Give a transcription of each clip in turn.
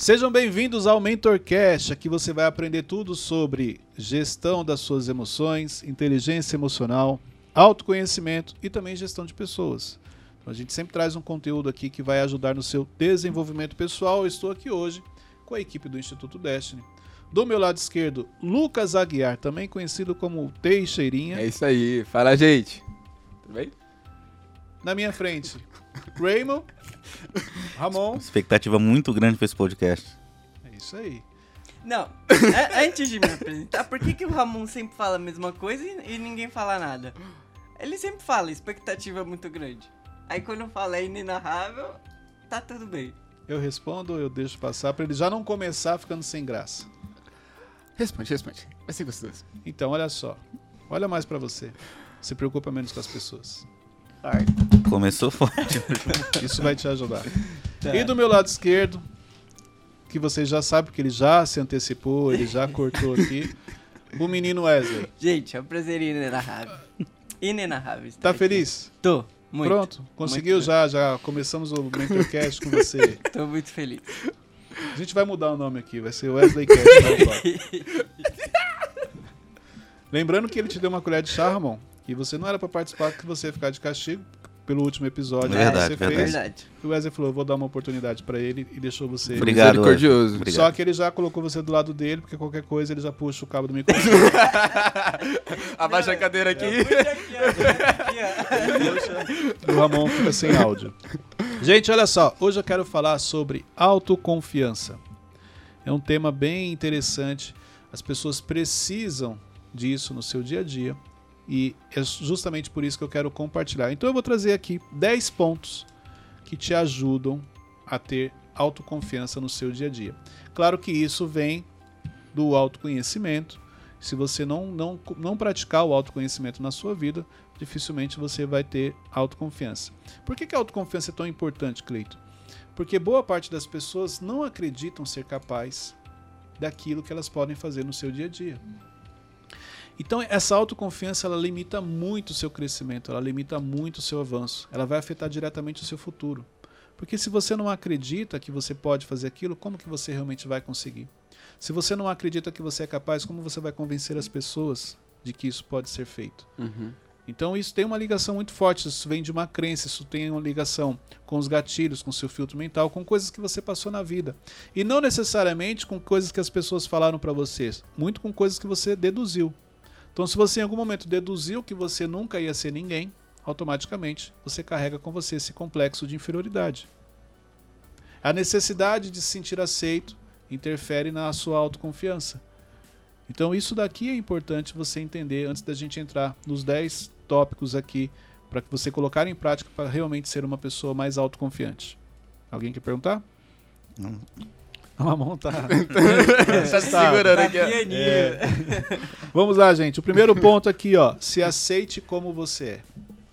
Sejam bem-vindos ao MentorCast. Aqui você vai aprender tudo sobre gestão das suas emoções, inteligência emocional, autoconhecimento e também gestão de pessoas. Então, a gente sempre traz um conteúdo aqui que vai ajudar no seu desenvolvimento pessoal. Eu estou aqui hoje com a equipe do Instituto Destiny. Do meu lado esquerdo, Lucas Aguiar, também conhecido como Teixeirinha. É isso aí. Fala, gente. Tudo bem? Na minha frente, Raymond, Ramon. Expectativa muito grande para esse podcast. É isso aí. Não, a- antes de me apresentar, por que, que o Ramon sempre fala a mesma coisa e, e ninguém fala nada? Ele sempre fala, expectativa muito grande. Aí quando fala é inenarrável, tá tudo bem. Eu respondo, eu deixo passar para ele já não começar ficando sem graça. Responde, responde. Vai ser gostoso. Então, olha só. Olha mais para você. Se preocupa menos com as pessoas. Começou forte. Isso vai te ajudar. Tá. E do meu lado esquerdo, que você já sabe porque ele já se antecipou, ele já cortou aqui, o menino Wesley. Gente, é um prazer inenarrável. Inenarrável. estar Tá aqui. feliz? Tô, muito. Pronto? Conseguiu Muito. já? Já começamos o Mentorcast com você. Tô muito feliz. A gente vai mudar o nome aqui, vai ser Wesley Cast. agora. Lembrando que ele te deu uma colher de chá, Ramon, que você não era pra participar, que você ia ficar de castigo pelo último episódio Verdade, que você verdade. fez. Verdade. E o Wesley falou, eu vou dar uma oportunidade pra ele e deixou você. Obrigado, Misericordioso. Wesley. Só que ele já colocou você do lado dele, porque qualquer coisa ele já puxa o cabo do microfone. Abaixa a cadeira aqui. O Ramon fica sem áudio. Gente, olha só, hoje eu quero falar sobre autoconfiança. É um tema bem interessante. As pessoas precisam disso no seu dia a dia e é justamente por isso que eu quero compartilhar. Então eu vou trazer aqui 10 pontos que te ajudam a ter autoconfiança no seu dia a dia. Claro que isso vem do autoconhecimento. Se você não, não, não praticar o autoconhecimento na sua vida, dificilmente você vai ter autoconfiança. Por que, que a autoconfiança é tão importante, Cleito? Porque boa parte das pessoas não acreditam ser capaz daquilo que elas podem fazer no seu dia a dia. Então, essa autoconfiança ela limita muito o seu crescimento, ela limita muito o seu avanço, ela vai afetar diretamente o seu futuro. Porque se você não acredita que você pode fazer aquilo, como que você realmente vai conseguir? Se você não acredita que você é capaz, como você vai convencer as pessoas de que isso pode ser feito? Uhum. Então isso tem uma ligação muito forte, isso vem de uma crença, isso tem uma ligação com os gatilhos, com o seu filtro mental, com coisas que você passou na vida. E não necessariamente com coisas que as pessoas falaram para você, muito com coisas que você deduziu. Então se você em algum momento deduziu que você nunca ia ser ninguém, automaticamente você carrega com você esse complexo de inferioridade. A necessidade de se sentir aceito interfere na sua autoconfiança. Então isso daqui é importante você entender antes da gente entrar nos 10 tópicos aqui para que você colocar em prática para realmente ser uma pessoa mais autoconfiante. Alguém quer perguntar? Não. A Mamão tá. Tá segurando Tá aqui. É. Vamos lá, gente. O primeiro ponto aqui, ó. Se aceite como você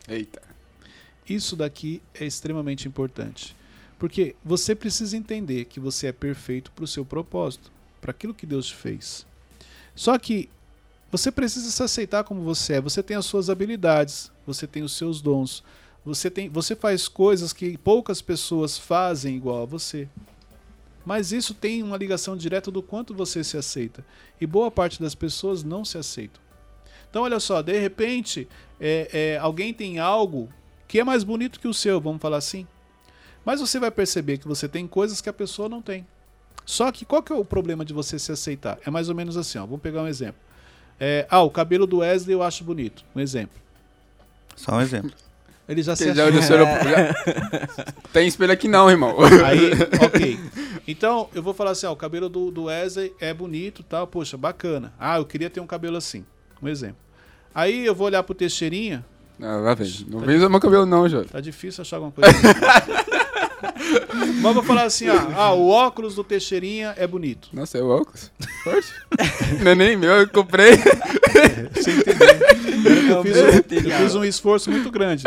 é. Eita. Isso daqui é extremamente importante. Porque você precisa entender que você é perfeito para o seu propósito, para aquilo que Deus te fez. Só que você precisa se aceitar como você é. Você tem as suas habilidades, você tem os seus dons, você, tem, você faz coisas que poucas pessoas fazem igual a você. Mas isso tem uma ligação direta do quanto você se aceita. E boa parte das pessoas não se aceitam. Então, olha só, de repente, é, é, alguém tem algo que é mais bonito que o seu, vamos falar assim. Mas você vai perceber que você tem coisas que a pessoa não tem. Só que qual que é o problema de você se aceitar? É mais ou menos assim, ó. Vamos pegar um exemplo. É, ah, o cabelo do Wesley eu acho bonito. Um exemplo. Só um exemplo. Ele já se Você já achou. olhou seu já... Tem espelho aqui não, irmão. Aí, ok. Então, eu vou falar assim, ó, o cabelo do, do Wesley é bonito tal, poxa, bacana. Ah, eu queria ter um cabelo assim. Um exemplo. Aí eu vou olhar pro Teixeirinha, Não, vai ver. Não vem meu cabelo não, Jô. tá difícil achar alguma coisa. Mas eu vou falar assim, ó, ah, o óculos do Teixeirinha é bonito. Nossa, é o óculos? Forte. Não é nem meu, eu comprei. Você entendeu? Eu fiz, um, eu fiz um esforço muito grande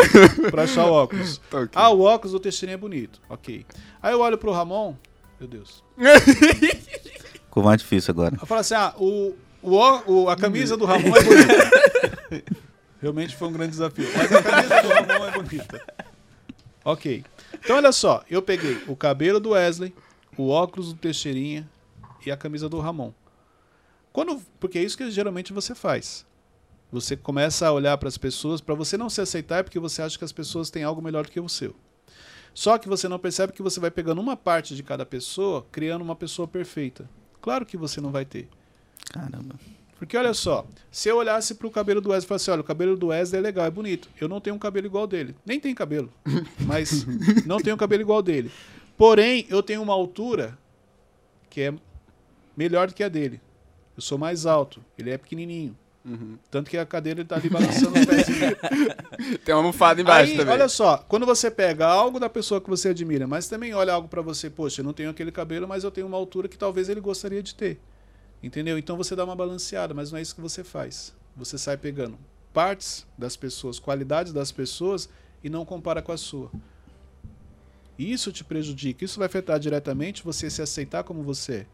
pra achar o óculos. Tá ok. Ah, o óculos do Teixeirinha é bonito. Ok. Aí eu olho pro Ramon, meu Deus. Ficou mais difícil agora. Eu falo assim, ah, o, o, a camisa do Ramon é bonita. Realmente foi um grande desafio. Mas a camisa do Ramon é bonita. Ok. Então olha só, eu peguei o cabelo do Wesley, o óculos do Teixeirinha e a camisa do Ramon. Quando, porque é isso que geralmente você faz. Você começa a olhar para as pessoas, para você não se aceitar é porque você acha que as pessoas têm algo melhor do que o seu. Só que você não percebe que você vai pegando uma parte de cada pessoa, criando uma pessoa perfeita. Claro que você não vai ter. Caramba. Porque olha só, se eu olhasse pro cabelo do Wesley e falasse, olha, o cabelo do Wesley é legal, é bonito. Eu não tenho um cabelo igual dele. Nem tenho cabelo. Mas não tenho um cabelo igual dele. Porém, eu tenho uma altura que é melhor do que a dele. Eu sou mais alto, ele é pequenininho. Uhum. Tanto que a cadeira ele tá ali balançando os pés. Tem uma almofada embaixo Aí, também. olha só, quando você pega algo da pessoa que você admira, mas também olha algo pra você, poxa, eu não tenho aquele cabelo, mas eu tenho uma altura que talvez ele gostaria de ter. Entendeu? Então você dá uma balanceada, mas não é isso que você faz. Você sai pegando partes das pessoas, qualidades das pessoas e não compara com a sua. Isso te prejudica, isso vai afetar diretamente você se aceitar como você é.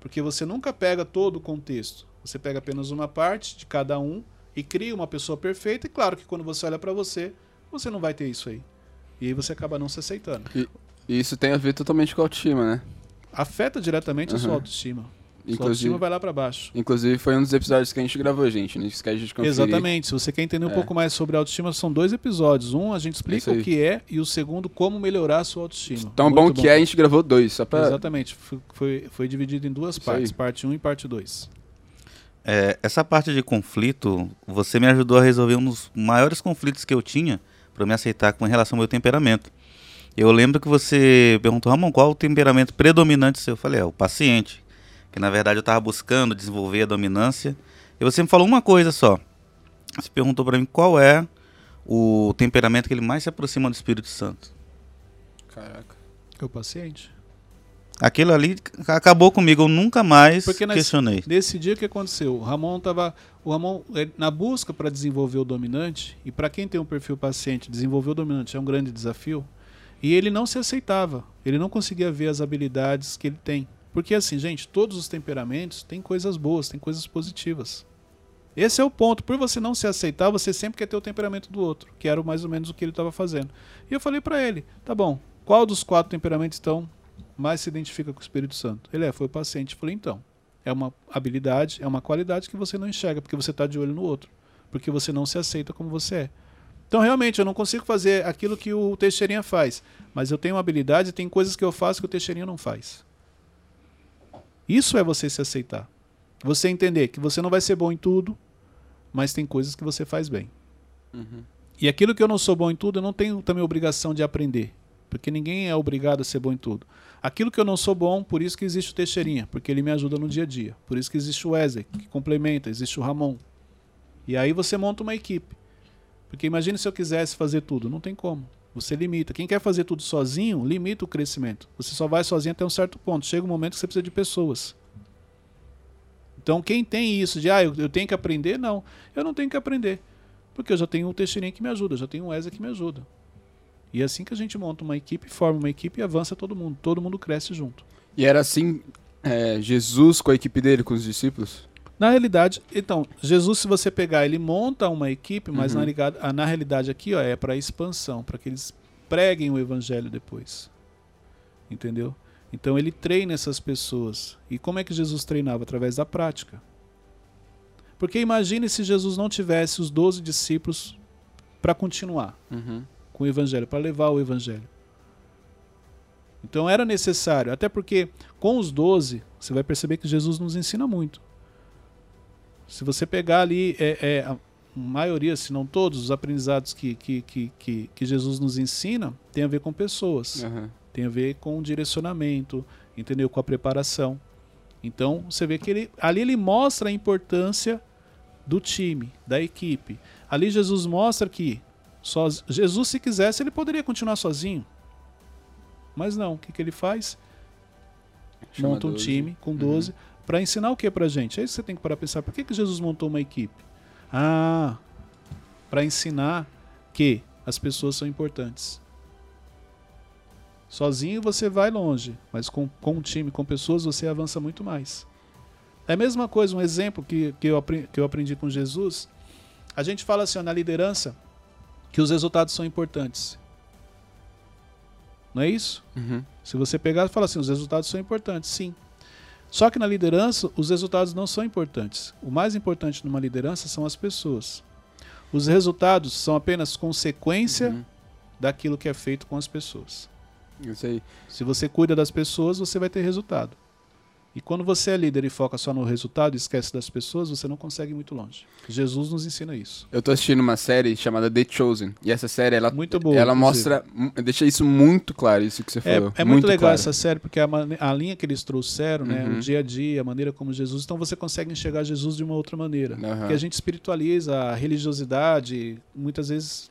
Porque você nunca pega todo o contexto. Você pega apenas uma parte de cada um e cria uma pessoa perfeita. E claro que quando você olha pra você, você não vai ter isso aí. E aí você acaba não se aceitando. E isso tem a ver totalmente com a autoestima, né? Afeta diretamente a sua Uhum. autoestima. Sua Inclusive, autoestima vai lá pra baixo. inclusive foi um dos episódios que a gente gravou, gente. Não esquece de conferir. Exatamente. Se você quer entender um É. pouco mais sobre autoestima, são dois episódios. Um a gente explica o que é e o segundo como melhorar a sua autoestima. Tão Muito bom que é, a gente gravou dois, só pra... Exatamente. Foi, foi, foi dividido em duas Isso partes, aí. parte 1 um e parte 2. É, essa parte de conflito, você me ajudou a resolver um dos maiores conflitos que eu tinha para me aceitar com relação ao meu temperamento. Eu lembro que você perguntou, Ramon, qual o temperamento predominante seu? Eu falei, é o paciente. Que na verdade eu estava buscando desenvolver a dominância. E você me falou uma coisa só. Você perguntou para mim qual é o temperamento que ele mais se aproxima do Espírito Santo. Caraca. É o paciente. Aquilo ali acabou comigo, eu nunca mais Porque nós- questionei. Nesse dia o que aconteceu? O Ramon tava. O Ramon, ele- na busca para desenvolver o dominante, e para quem tem um perfil paciente, desenvolver o dominante é um grande desafio. E ele não se aceitava. Ele não conseguia ver as habilidades que ele tem. Porque assim, gente, todos os temperamentos têm coisas boas, têm coisas positivas. Esse é o ponto. Por você não se aceitar, você sempre quer ter o temperamento do outro, que era mais ou menos o que ele estava fazendo. E eu falei para ele: tá bom, qual dos quatro temperamentos então mais se identifica com o Espírito Santo? Ele é, foi o paciente. Eu falei: então, é uma habilidade, é uma qualidade que você não enxerga, porque você está de olho no outro, porque você não se aceita como você é. Então, realmente, eu não consigo fazer aquilo que o Teixeirinha faz, mas eu tenho uma habilidade e tem coisas que eu faço que o Teixeirinha não faz. Isso é você se aceitar. Você entender que você não vai ser bom em tudo, mas tem coisas que você faz bem. Uhum. E aquilo que eu não sou bom em tudo, eu não tenho também obrigação de aprender. Porque ninguém é obrigado a ser bom em tudo. Aquilo que eu não sou bom, por isso que existe o Teixeirinha, porque ele me ajuda no dia a dia. Por isso que existe o Wesley, que complementa, existe o Ramon. E aí você monta uma equipe. Porque imagine se eu quisesse fazer tudo, não tem como. Você limita. Quem quer fazer tudo sozinho, limita o crescimento. Você só vai sozinho até um certo ponto. Chega um momento que você precisa de pessoas. Então, quem tem isso de, ah, eu, eu tenho que aprender, não. Eu não tenho que aprender. Porque eu já tenho um Teixeirinha que me ajuda, eu já tenho um Wesley que me ajuda. E é assim que a gente monta uma equipe, forma uma equipe e avança todo mundo. Todo mundo cresce junto. E era assim, é, Jesus com a equipe dele, com os discípulos? Na realidade, então, Jesus, se você pegar, ele monta uma equipe, mas Uhum. na, ah, na realidade aqui ó, é para expansão, para que eles preguem o evangelho depois. Entendeu? Então ele treina essas pessoas. E como é que Jesus treinava? Através da prática. Porque imagine se Jesus não tivesse os 12 discípulos para continuar Uhum. Com o evangelho, para levar o evangelho. Então era necessário, até porque com os 12, você vai perceber que Jesus nos ensina muito. Se você pegar ali é, é, a maioria, se não todos, os aprendizados que, que, que, que, que Jesus nos ensina tem a ver com pessoas, Uhum. tem a ver com direcionamento, entendeu? Com a preparação. Então você vê que ele, ali ele mostra a importância do time, da equipe. Ali Jesus mostra que soz- Jesus, se quisesse, ele poderia continuar sozinho. Mas não, o que, que ele faz? Chama Monta um 12. time com Uhum. 12 para ensinar o que pra gente? É isso que você tem que parar pensar. Por que, que Jesus montou uma equipe? Ah, para ensinar que as pessoas são importantes. Sozinho você vai longe, mas com, com um time, com pessoas, você avança muito mais. É a mesma coisa, um exemplo que, que, eu, que eu aprendi com Jesus. A gente fala assim, ó, na liderança, que os resultados são importantes. Não é isso? Uhum. Se você pegar e falar assim, os resultados são importantes, sim. Só que na liderança, os resultados não são importantes. O mais importante numa liderança são as pessoas. Os resultados são apenas consequência Uhum. daquilo que é feito com as pessoas. Isso aí. Se você cuida das pessoas, você vai ter resultado. E quando você é líder e foca só no resultado e esquece das pessoas, você não consegue ir muito longe. Jesus nos ensina isso. Eu tô assistindo uma série chamada The Chosen. E essa série, ela, Muito boa. ela inclusive. mostra. Deixa isso muito claro, isso que você É, falou. é muito, legal claro. essa série, porque a, a linha que eles trouxeram, né, Uhum. o dia a dia, a maneira como Jesus. Então você consegue enxergar Jesus de uma outra maneira. Aham. Porque a gente espiritualiza a religiosidade, muitas vezes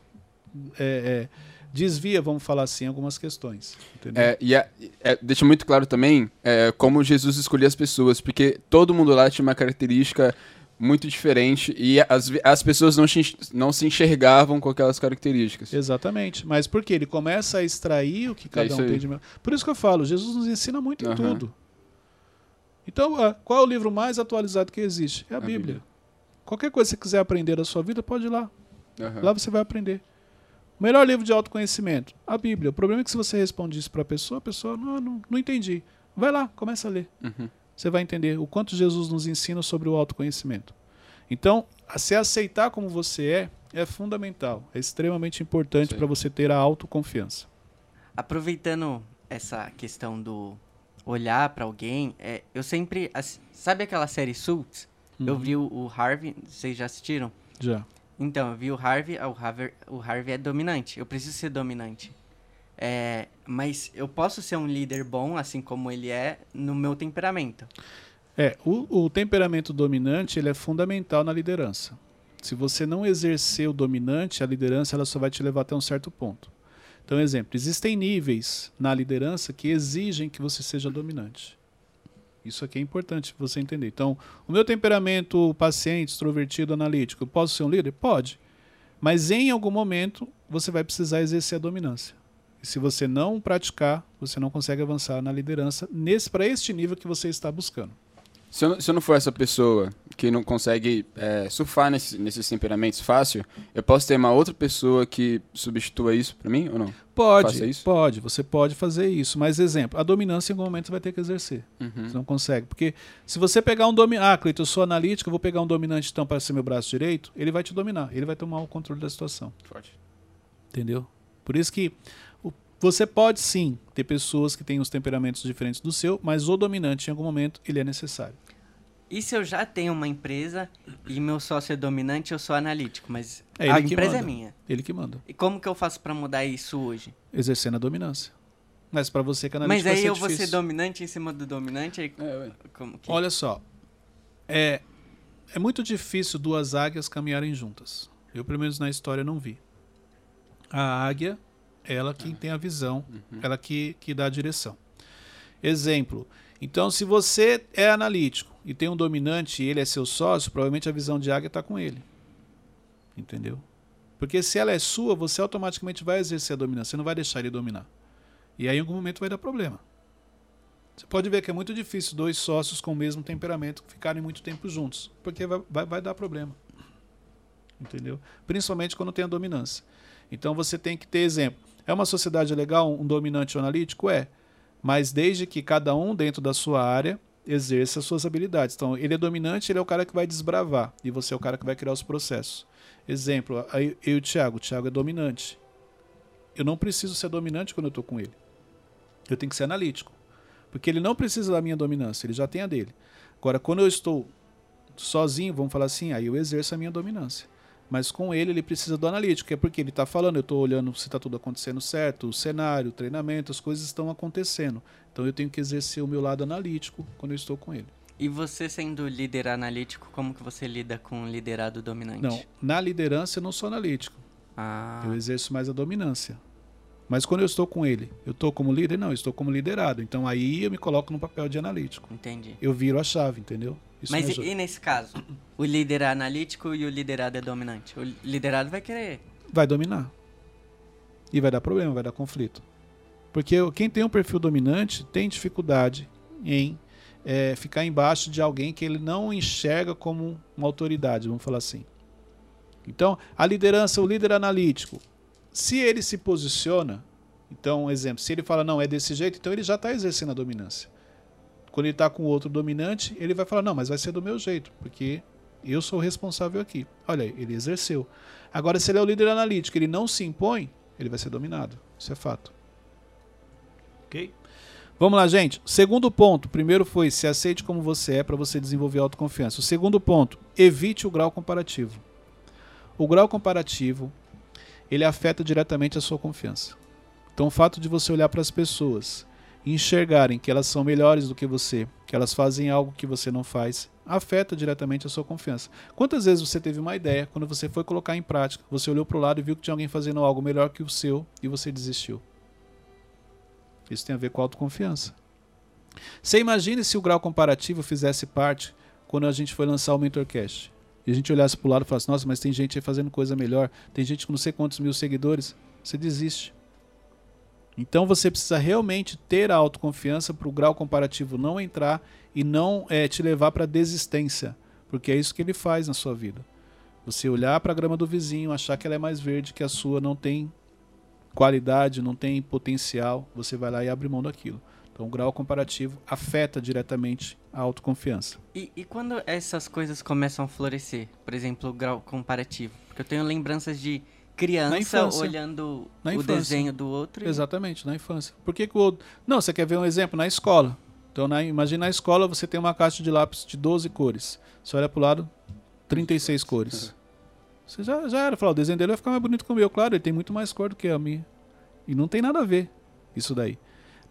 é, é, desvia, vamos falar assim, algumas questões. É, e é- é, deixa muito claro também é, como Jesus escolhia as pessoas, porque todo mundo lá tinha uma característica muito diferente e as, as pessoas não, não se enxergavam com aquelas características. Exatamente. Mas por quê? Ele começa a extrair o que cada isso um tem de melhor. Por isso que eu falo, Jesus nos ensina muito em Aham. tudo. Então, ah, qual é o livro mais atualizado que existe? É a, A Bíblia. Bíblia. Qualquer coisa que você quiser aprender da sua vida, pode ir lá. Aham. Lá você vai aprender. O melhor livro de autoconhecimento? A Bíblia. O problema é que se você responde isso para a pessoa, a pessoa, não, não, não entendi. Vai lá, começa a ler. Uhum. Você vai entender o quanto Jesus nos ensina sobre o autoconhecimento. Então, a- se aceitar como você é, é fundamental. É extremamente importante para você ter a autoconfiança. Aproveitando essa questão do olhar pra alguém, é, eu sempre. Sabe aquela série Suits? Eu Uhum. vi o, o Harvey, vocês já assistiram? Já. Então, eu vi o Harvey, ah, o Harvey, o Harvey é dominante. Eu preciso ser dominante. É, mas eu posso ser um líder bom, assim como ele é, no meu temperamento. É, o, o temperamento dominante ele é fundamental na liderança. Se você não exercer o dominante, a liderança ela só vai te levar até um certo ponto. Então, exemplo, existem níveis na liderança que exigem que você seja dominante. Isso aqui é importante você entender. Então, o meu temperamento paciente, extrovertido, analítico, eu posso ser um líder? Pode. Mas em algum momento você vai precisar exercer a dominância. E se você não praticar, você não consegue avançar na liderança nesse para este nível que você está buscando. Se eu, se eu não for essa pessoa que não consegue é, surfar nesse- nesses temperamentos fácil, eu posso ter uma outra pessoa que substitua isso pra mim ou não? Pode, pode, você pode fazer isso. Mas, exemplo, a dominância em algum momento você vai ter que exercer. Uhum. Você não consegue. Porque se você pegar um dominante. Ah, Cleiton, eu sou analítico, eu vou pegar um dominante então para ser meu braço direito, ele vai te dominar, ele vai tomar o controle da situação. Forte. Entendeu? Por isso que você pode sim ter pessoas que têm os temperamentos diferentes do seu, mas o dominante em algum momento ele é necessário. E se eu já tenho uma empresa e meu sócio é dominante, eu sou analítico, mas É a empresa é manda. minha. Ele que manda, E como que eu faço pra mudar isso hoje? exercendo a dominância. Mas para você que é Mas analítico aí vai ser eu vou ser difícil. dominante em cima do dominante, aí É, como que... Olha só, é, é muito difícil duas águias caminharem juntas. Eu, pelo menos na história, não vi. A águia, ela que tem a visão, ela que, que dá a direção. Exemplo. Então, se você é analítico e tem um dominante e ele é seu sócio, provavelmente a visão de águia está com ele. Entendeu? Porque se ela é sua, você automaticamente vai exercer a dominância. Você não vai deixar ele dominar. E aí, em algum momento, vai dar problema. Você pode ver que é muito difícil dois sócios com o mesmo temperamento ficarem muito tempo juntos, porque vai, vai, vai dar problema. Entendeu? Principalmente quando tem a dominância. Então você tem que ter exemplo. É uma sociedade legal, um dominante analítico? É. Mas desde que cada um, dentro da sua área, exerça as suas habilidades. Então, ele é dominante, ele é o cara que vai desbravar, e você é o cara que vai criar os processos. Exemplo, eu e o Thiago. O Thiago é dominante. Eu não preciso ser dominante quando eu estou com ele. Eu tenho que ser analítico. Porque ele não precisa da minha dominância, ele já tem a dele. Agora, quando eu estou sozinho, vamos falar assim, aí eu exerço a minha dominância. Mas com ele, ele precisa do analítico, é porque ele está falando, eu estou olhando se está tudo acontecendo certo, o cenário, o treinamento, as coisas estão acontecendo. Então eu tenho que exercer o meu lado analítico quando eu estou com ele. E você sendo líder analítico, como que você lida com o liderado dominante? Não, na liderança eu não sou analítico, Ah, eu exerço mais a dominância. Mas quando eu estou com ele, eu estou como líder? Não, eu estou como liderado. Então aí eu me coloco no papel de analítico. entendi. Eu viro a chave, entendeu? Isso Mas e, e nesse caso? O líder é analítico e o liderado é dominante. O liderado vai querer. vai dominar. E vai dar problema, vai dar conflito. Porque quem tem um perfil dominante tem dificuldade em é, ficar embaixo de alguém que ele não enxerga como uma autoridade, vamos falar assim. Então, a liderança, o líder analítico, se ele se posiciona, Então, exemplo, se ele fala não, é desse jeito, então ele já está exercendo a dominância. Quando ele está com outro dominante, ele vai falar não, mas vai ser do meu jeito, porque eu sou o responsável aqui. Olha, ele exerceu. Agora, se ele é o líder analítico, ele não se impõe, ele vai ser dominado. Isso é fato. Ok? Vamos lá, gente. Segundo ponto. Primeiro foi se aceite como você é para você desenvolver autoconfiança. O segundo ponto, evite o grau comparativo. O grau comparativo, ele afeta diretamente a sua confiança. Então, o fato de você olhar para as pessoas e enxergarem que elas são melhores do que você, que elas fazem algo que você não faz, afeta diretamente a sua confiança. Quantas vezes você teve uma ideia, quando você foi colocar em prática, você olhou para o lado e viu que tinha alguém fazendo algo melhor que o seu e você desistiu? Isso tem a ver com autoconfiança. Você imagine se o grau comparativo fizesse parte quando a gente foi lançar o MentorCast. E a gente olhasse para o lado e falasse, nossa, mas tem gente aí fazendo coisa melhor, tem gente com não sei quantos mil seguidores, você desiste. Então você precisa realmente ter a autoconfiança para o grau comparativo não entrar e não é, te levar para desistência, porque é isso que ele faz na sua vida. Você olhar para a grama do vizinho, achar que ela é mais verde que a sua, não tem qualidade, não tem potencial, você vai lá e abre mão daquilo. Então, o grau comparativo afeta diretamente a autoconfiança. E, e quando essas coisas começam a florescer? Por exemplo, o grau comparativo. Porque eu tenho lembranças de criança olhando na o infância. desenho do outro. E... Exatamente, na infância. Por que, que o outro... Não, você quer ver um exemplo? Na escola. Então, na... imagina na escola você tem uma caixa de lápis de 12 cores. Você olha para o lado, 36 cores. Você já, já era, falar, o desenho dele vai ficar mais bonito que o meu. Claro, ele tem muito mais cor do que a minha. E não tem nada a ver isso daí.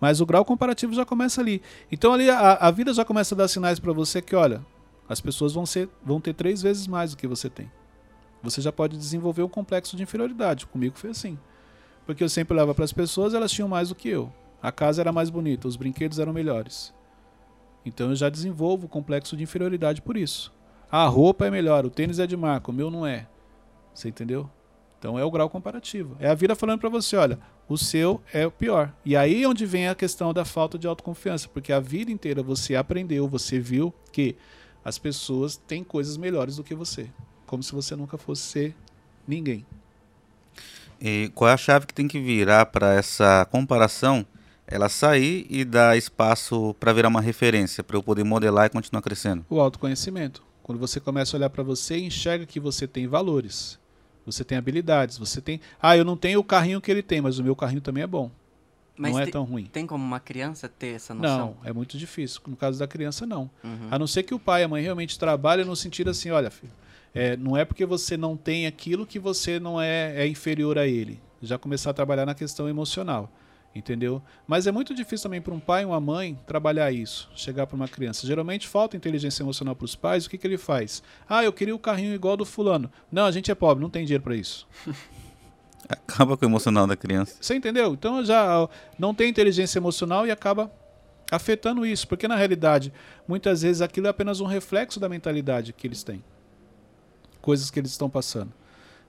Mas o grau comparativo já começa ali. Então ali a, a vida já começa a dar sinais para você que, olha, as pessoas vão, ser, vão ter três vezes mais do que você tem. Você já pode desenvolver um complexo de inferioridade. Comigo foi assim. Porque eu sempre olhava para as pessoas, elas tinham mais do que eu. A casa era mais bonita, os brinquedos eram melhores. Então eu já desenvolvo o complexo de inferioridade por isso. A roupa é melhor, o tênis é de marca, o meu não é. Você entendeu? Então é o grau comparativo. É a vida falando para você, olha, o seu é o pior. E aí é onde vem a questão da falta de autoconfiança, porque a vida inteira você aprendeu, você viu que as pessoas têm coisas melhores do que você, como se você nunca fosse ser ninguém. E qual é a chave que tem que virar para essa comparação? Ela sair e dar espaço para virar uma referência, para eu poder modelar e continuar crescendo. O autoconhecimento. Quando você começa a olhar para você enxerga que você tem valores, você tem habilidades, você tem. Ah, eu não tenho o carrinho que ele tem, mas o meu carrinho também é bom. Mas não é te- tão ruim. Tem como uma criança ter essa noção? Não, é muito difícil. No caso da criança, não. Uhum. A não ser que o pai e a mãe realmente trabalhem no sentido assim, olha, filho, é, não é porque você não tem aquilo que você não é, é inferior a ele. Já começar a trabalhar na questão emocional. Entendeu? Mas é muito difícil também para um pai e uma mãe trabalhar isso, chegar para uma criança. Geralmente falta inteligência emocional para os pais. O que, que ele faz? Ah, eu queria o carrinho igual do fulano. Não, a gente é pobre, não tem dinheiro para isso. Acaba com o emocional da criança. Você entendeu? Então já ó, não tem inteligência emocional e acaba afetando isso, porque na realidade, muitas vezes aquilo é apenas um reflexo da mentalidade que eles têm. Coisas que eles estão passando.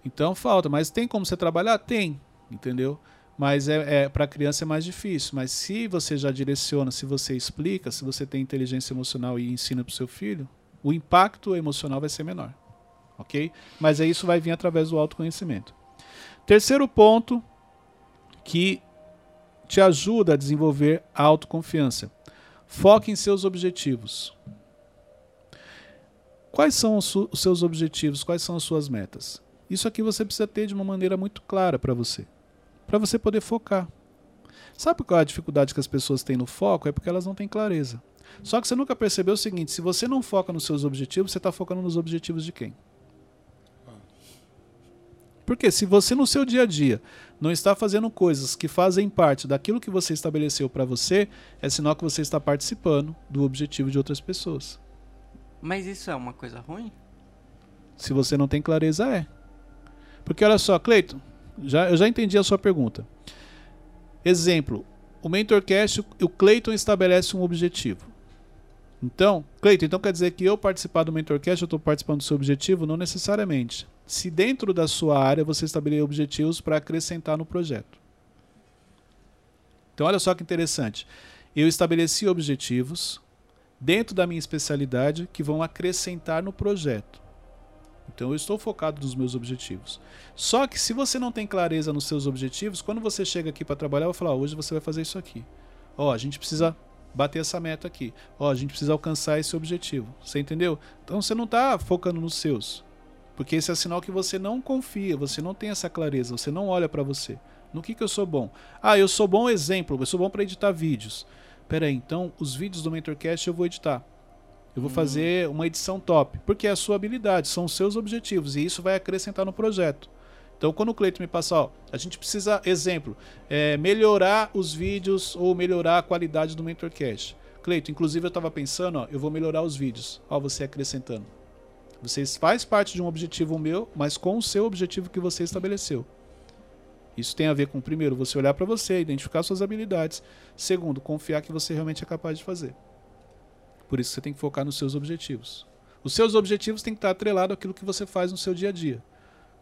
Então falta, mas tem como você trabalhar? Tem, entendeu? Mas é, é para a criança é mais difícil. Mas se você já direciona, se você explica, se você tem inteligência emocional e ensina para o seu filho, o impacto emocional vai ser menor. Ok? Mas aí isso vai vir através do autoconhecimento. Terceiro ponto que te ajuda a desenvolver a autoconfiança. Foque em seus objetivos. Quais são os, os seus objetivos? Quais são as suas metas? Isso aqui você precisa ter de uma maneira muito clara para você, para você poder focar. Sabe qual é a dificuldade que as pessoas têm no foco? É porque elas não têm clareza. Só que você nunca percebeu o seguinte: se você não foca nos seus objetivos, você está focando nos objetivos de quem? Porque se você no seu dia a dia não está fazendo coisas que fazem parte daquilo que você estabeleceu para você, é sinal que você está participando do objetivo de outras pessoas. Mas isso é uma coisa ruim? Se você não tem clareza, é. Porque olha só, Cleiton, já, eu já entendi a sua pergunta. Exemplo, o MentorCast, o Cleiton estabelece um objetivo. Então, Cleiton, então quer dizer que eu participar do MentorCast, eu estou participando do seu objetivo? Não necessariamente. Se dentro da sua área você estabelecer objetivos para acrescentar no projeto. Então, olha só que interessante. Eu estabeleci objetivos dentro da minha especialidade que vão acrescentar no projeto. Então eu estou focado nos meus objetivos. Só que se você não tem clareza nos seus objetivos, quando você chega aqui para trabalhar, eu vou falar: hoje você vai fazer isso aqui. Ó, a gente precisa bater essa meta aqui. Ó, a gente precisa alcançar esse objetivo. Você entendeu? Então você não está focando nos seus. Porque esse é sinal que você não confia, você não tem essa clareza, você não olha para você. No que, que eu sou bom? Ah, eu sou bom exemplo, eu sou bom para editar vídeos. Pera aí, então os vídeos do MentorCast eu vou editar. Eu vou fazer uma edição top, porque é a sua habilidade, são os seus objetivos e isso vai acrescentar no projeto. Então, quando o Cleiton me passar, ó, a gente precisa, exemplo, é, melhorar os vídeos ou melhorar a qualidade do MentorCast. Cleiton, inclusive eu estava pensando, ó, eu vou melhorar os vídeos. Ó, você acrescentando. Você faz parte de um objetivo meu, mas com o seu objetivo que você estabeleceu. Isso tem a ver com, primeiro, você olhar para você, identificar suas habilidades. Segundo, confiar que você realmente é capaz de fazer. Por isso você tem que focar nos seus objetivos. Os seus objetivos têm que estar atrelados àquilo que você faz no seu dia a dia.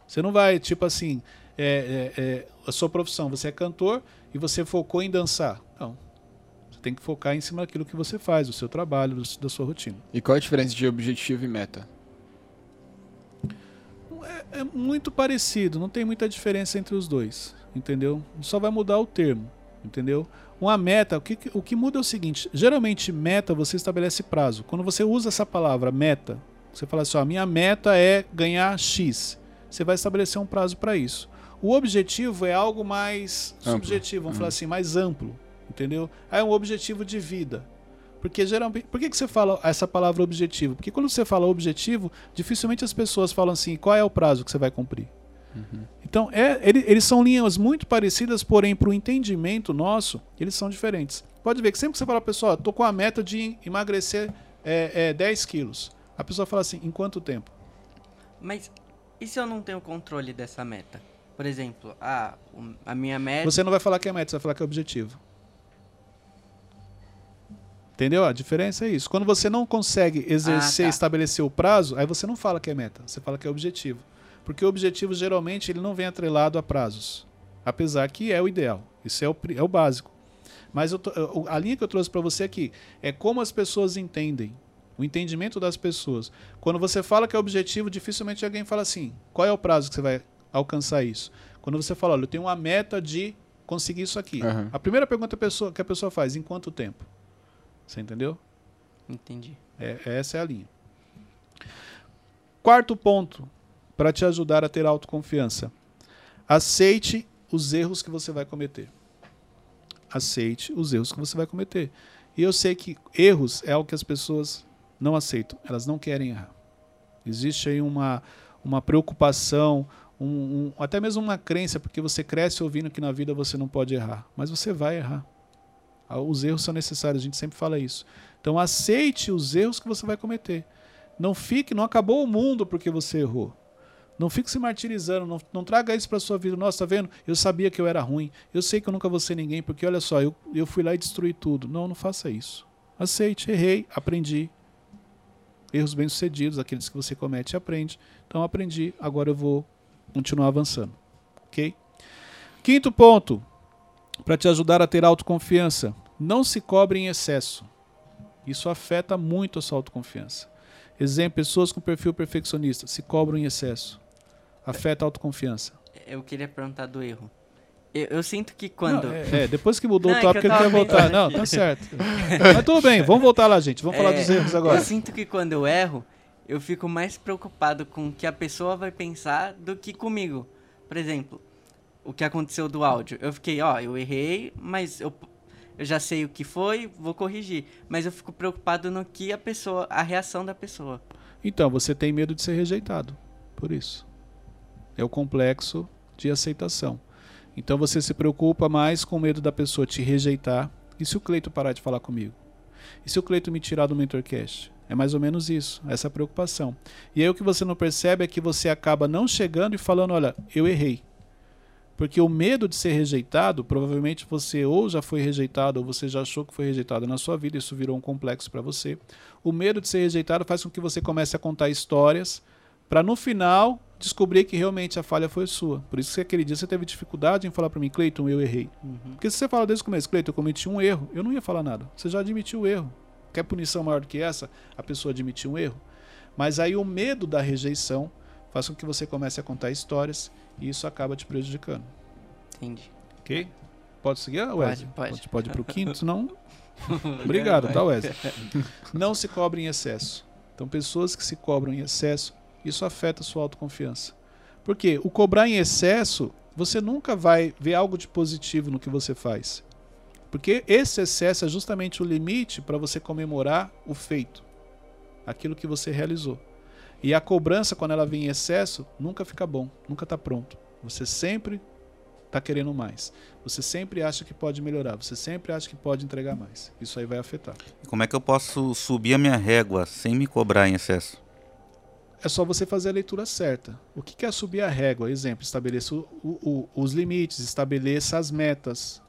Você não vai, tipo assim, é, é, é, a sua profissão, você é cantor e você focou em dançar. Não. Você tem que focar em cima daquilo que você faz, do seu trabalho, do, da sua rotina. E qual a diferença de objetivo e meta? É, é muito parecido, não tem muita diferença entre os dois, entendeu? Só vai mudar o termo, entendeu? Uma meta, o que, o que muda é o seguinte: geralmente, meta você estabelece prazo. Quando você usa essa palavra meta, você fala assim: ó, a minha meta é ganhar X. Você vai estabelecer um prazo para isso. O objetivo é algo mais Amplo. subjetivo, vamos Uhum. falar assim, mais amplo, entendeu? Aí é um objetivo de vida. Porque geralmente, por que, que você fala essa palavra objetivo? Porque quando você fala objetivo, dificilmente as pessoas falam assim, qual é o prazo que você vai cumprir? Então, é, ele- eles são linhas muito parecidas, porém, para o entendimento nosso, eles são diferentes. Pode ver que sempre que você fala, pessoal, estou com a meta de emagrecer é, é, 10 quilos. A pessoa fala assim, em quanto tempo? Mas e se eu não tenho controle dessa meta? Por exemplo, o- a minha meta. Você não vai falar que é meta, você vai falar que é objetivo. Entendeu? A diferença é isso. Quando você não consegue exercer, Ah, tá. estabelecer o prazo, aí você não fala que é meta, você fala que é objetivo. Porque o objetivo geralmente ele não vem atrelado a prazos. Apesar que é o ideal. Isso é o, é o básico. Mas eu a linha que eu trouxe para você aqui é como as pessoas entendem. O entendimento das pessoas. Quando você fala que é objetivo, dificilmente alguém fala assim: qual é o prazo que você vai alcançar isso? Quando você fala, olha, eu tenho uma meta de conseguir isso aqui. Aham. A primeira pergunta que a pessoa faz: em quanto tempo? Você entendeu? Entendi. É, essa é a linha. Quarto ponto para te ajudar a ter autoconfiança. Aceite os erros que você vai cometer. Aceite os erros que você vai cometer. E eu sei que erros é algo que as pessoas não aceitam. Elas não querem errar. Existe aí uma, uma preocupação, um- um- até mesmo uma crença, porque você cresce ouvindo que na vida você não pode errar. Mas você vai errar. Ah, Os erros são necessários, a gente sempre fala isso. Então aceite os erros que você vai cometer. Não fique, não acabou o mundo porque você errou. Não fique se martirizando, não, não traga isso para sua vida. Nossa, tá vendo? Eu sabia que eu era ruim. Eu sei que eu nunca vou ser ninguém, porque olha só, eu, eu fui lá e destruí tudo. Não, não faça isso. Aceite, errei, aprendi. Erros bem-sucedidos, aqueles que você comete aprende. Então aprendi, agora eu vou continuar avançando. OK? Quinto ponto, para te ajudar a ter autoconfiança, não se cobre em excesso. Isso afeta muito a sua autoconfiança. Exemplo, pessoas com perfil perfeccionista se cobram em excesso. Afeta a autoconfiança. Eu queria perguntar do erro. Eu, eu sinto que quando. Não, é, é, depois que mudou Não, o é que tópico, ele quer voltar. Não, tá certo. Mas tudo bem, vamos voltar lá, gente. Vamos falar É, dos erros agora. Eu sinto que quando eu erro, eu fico mais preocupado com o que a pessoa vai pensar do que comigo. Por exemplo, o que aconteceu do áudio. Eu fiquei, ó, eu errei, mas eu, eu já sei o que foi, vou corrigir. Mas eu fico preocupado no que a pessoa, a reação da pessoa. Então, você tem medo de ser rejeitado. Por isso. É o complexo de aceitação. Então você se preocupa mais com medo da pessoa te rejeitar. E se o Cleito parar de falar comigo? E se o Cleito me tirar do Mentorcast? É mais ou menos isso, essa preocupação. E aí o que você não percebe é que você acaba não chegando e falando, olha, eu errei. Porque o medo de ser rejeitado, provavelmente você ou já foi rejeitado ou você já achou que foi rejeitado na sua vida, isso virou um complexo para você. O medo de ser rejeitado faz com que você comece a contar histórias para no final descobrir que realmente a falha foi sua. Por isso que aquele dia você teve dificuldade em falar para mim, Cleiton, eu errei. Porque se você fala desde o começo, Cleiton, eu cometi um erro, eu não ia falar nada. Você já admitiu o erro. Quer punição maior do que essa? A pessoa admitir um erro. Mas aí o medo da rejeição faz com que você comece a contar histórias e isso acaba te prejudicando. Entendi. Ok? Pode seguir, Wesley? Pode, pode. Pode ir pro quinto, senão. Obrigado, tá, Wesley? Não se cobre em excesso. Então, pessoas que se cobram em excesso, isso afeta a sua autoconfiança. Por quê? O cobrar em excesso, você nunca vai ver algo de positivo no que você faz. Porque esse excesso é justamente o limite para você comemorar o feito, aquilo que você realizou. E a cobrança, quando ela vem em excesso, nunca fica bom, nunca está pronto. Você sempre está querendo mais. Você sempre acha que pode melhorar, você sempre acha que pode entregar mais. Isso aí vai afetar. Como é que eu posso subir a minha régua sem me cobrar em excesso? É só você fazer a leitura certa. O que é subir a régua? Exemplo, estabeleça o, o, os limites, estabeleça as metas.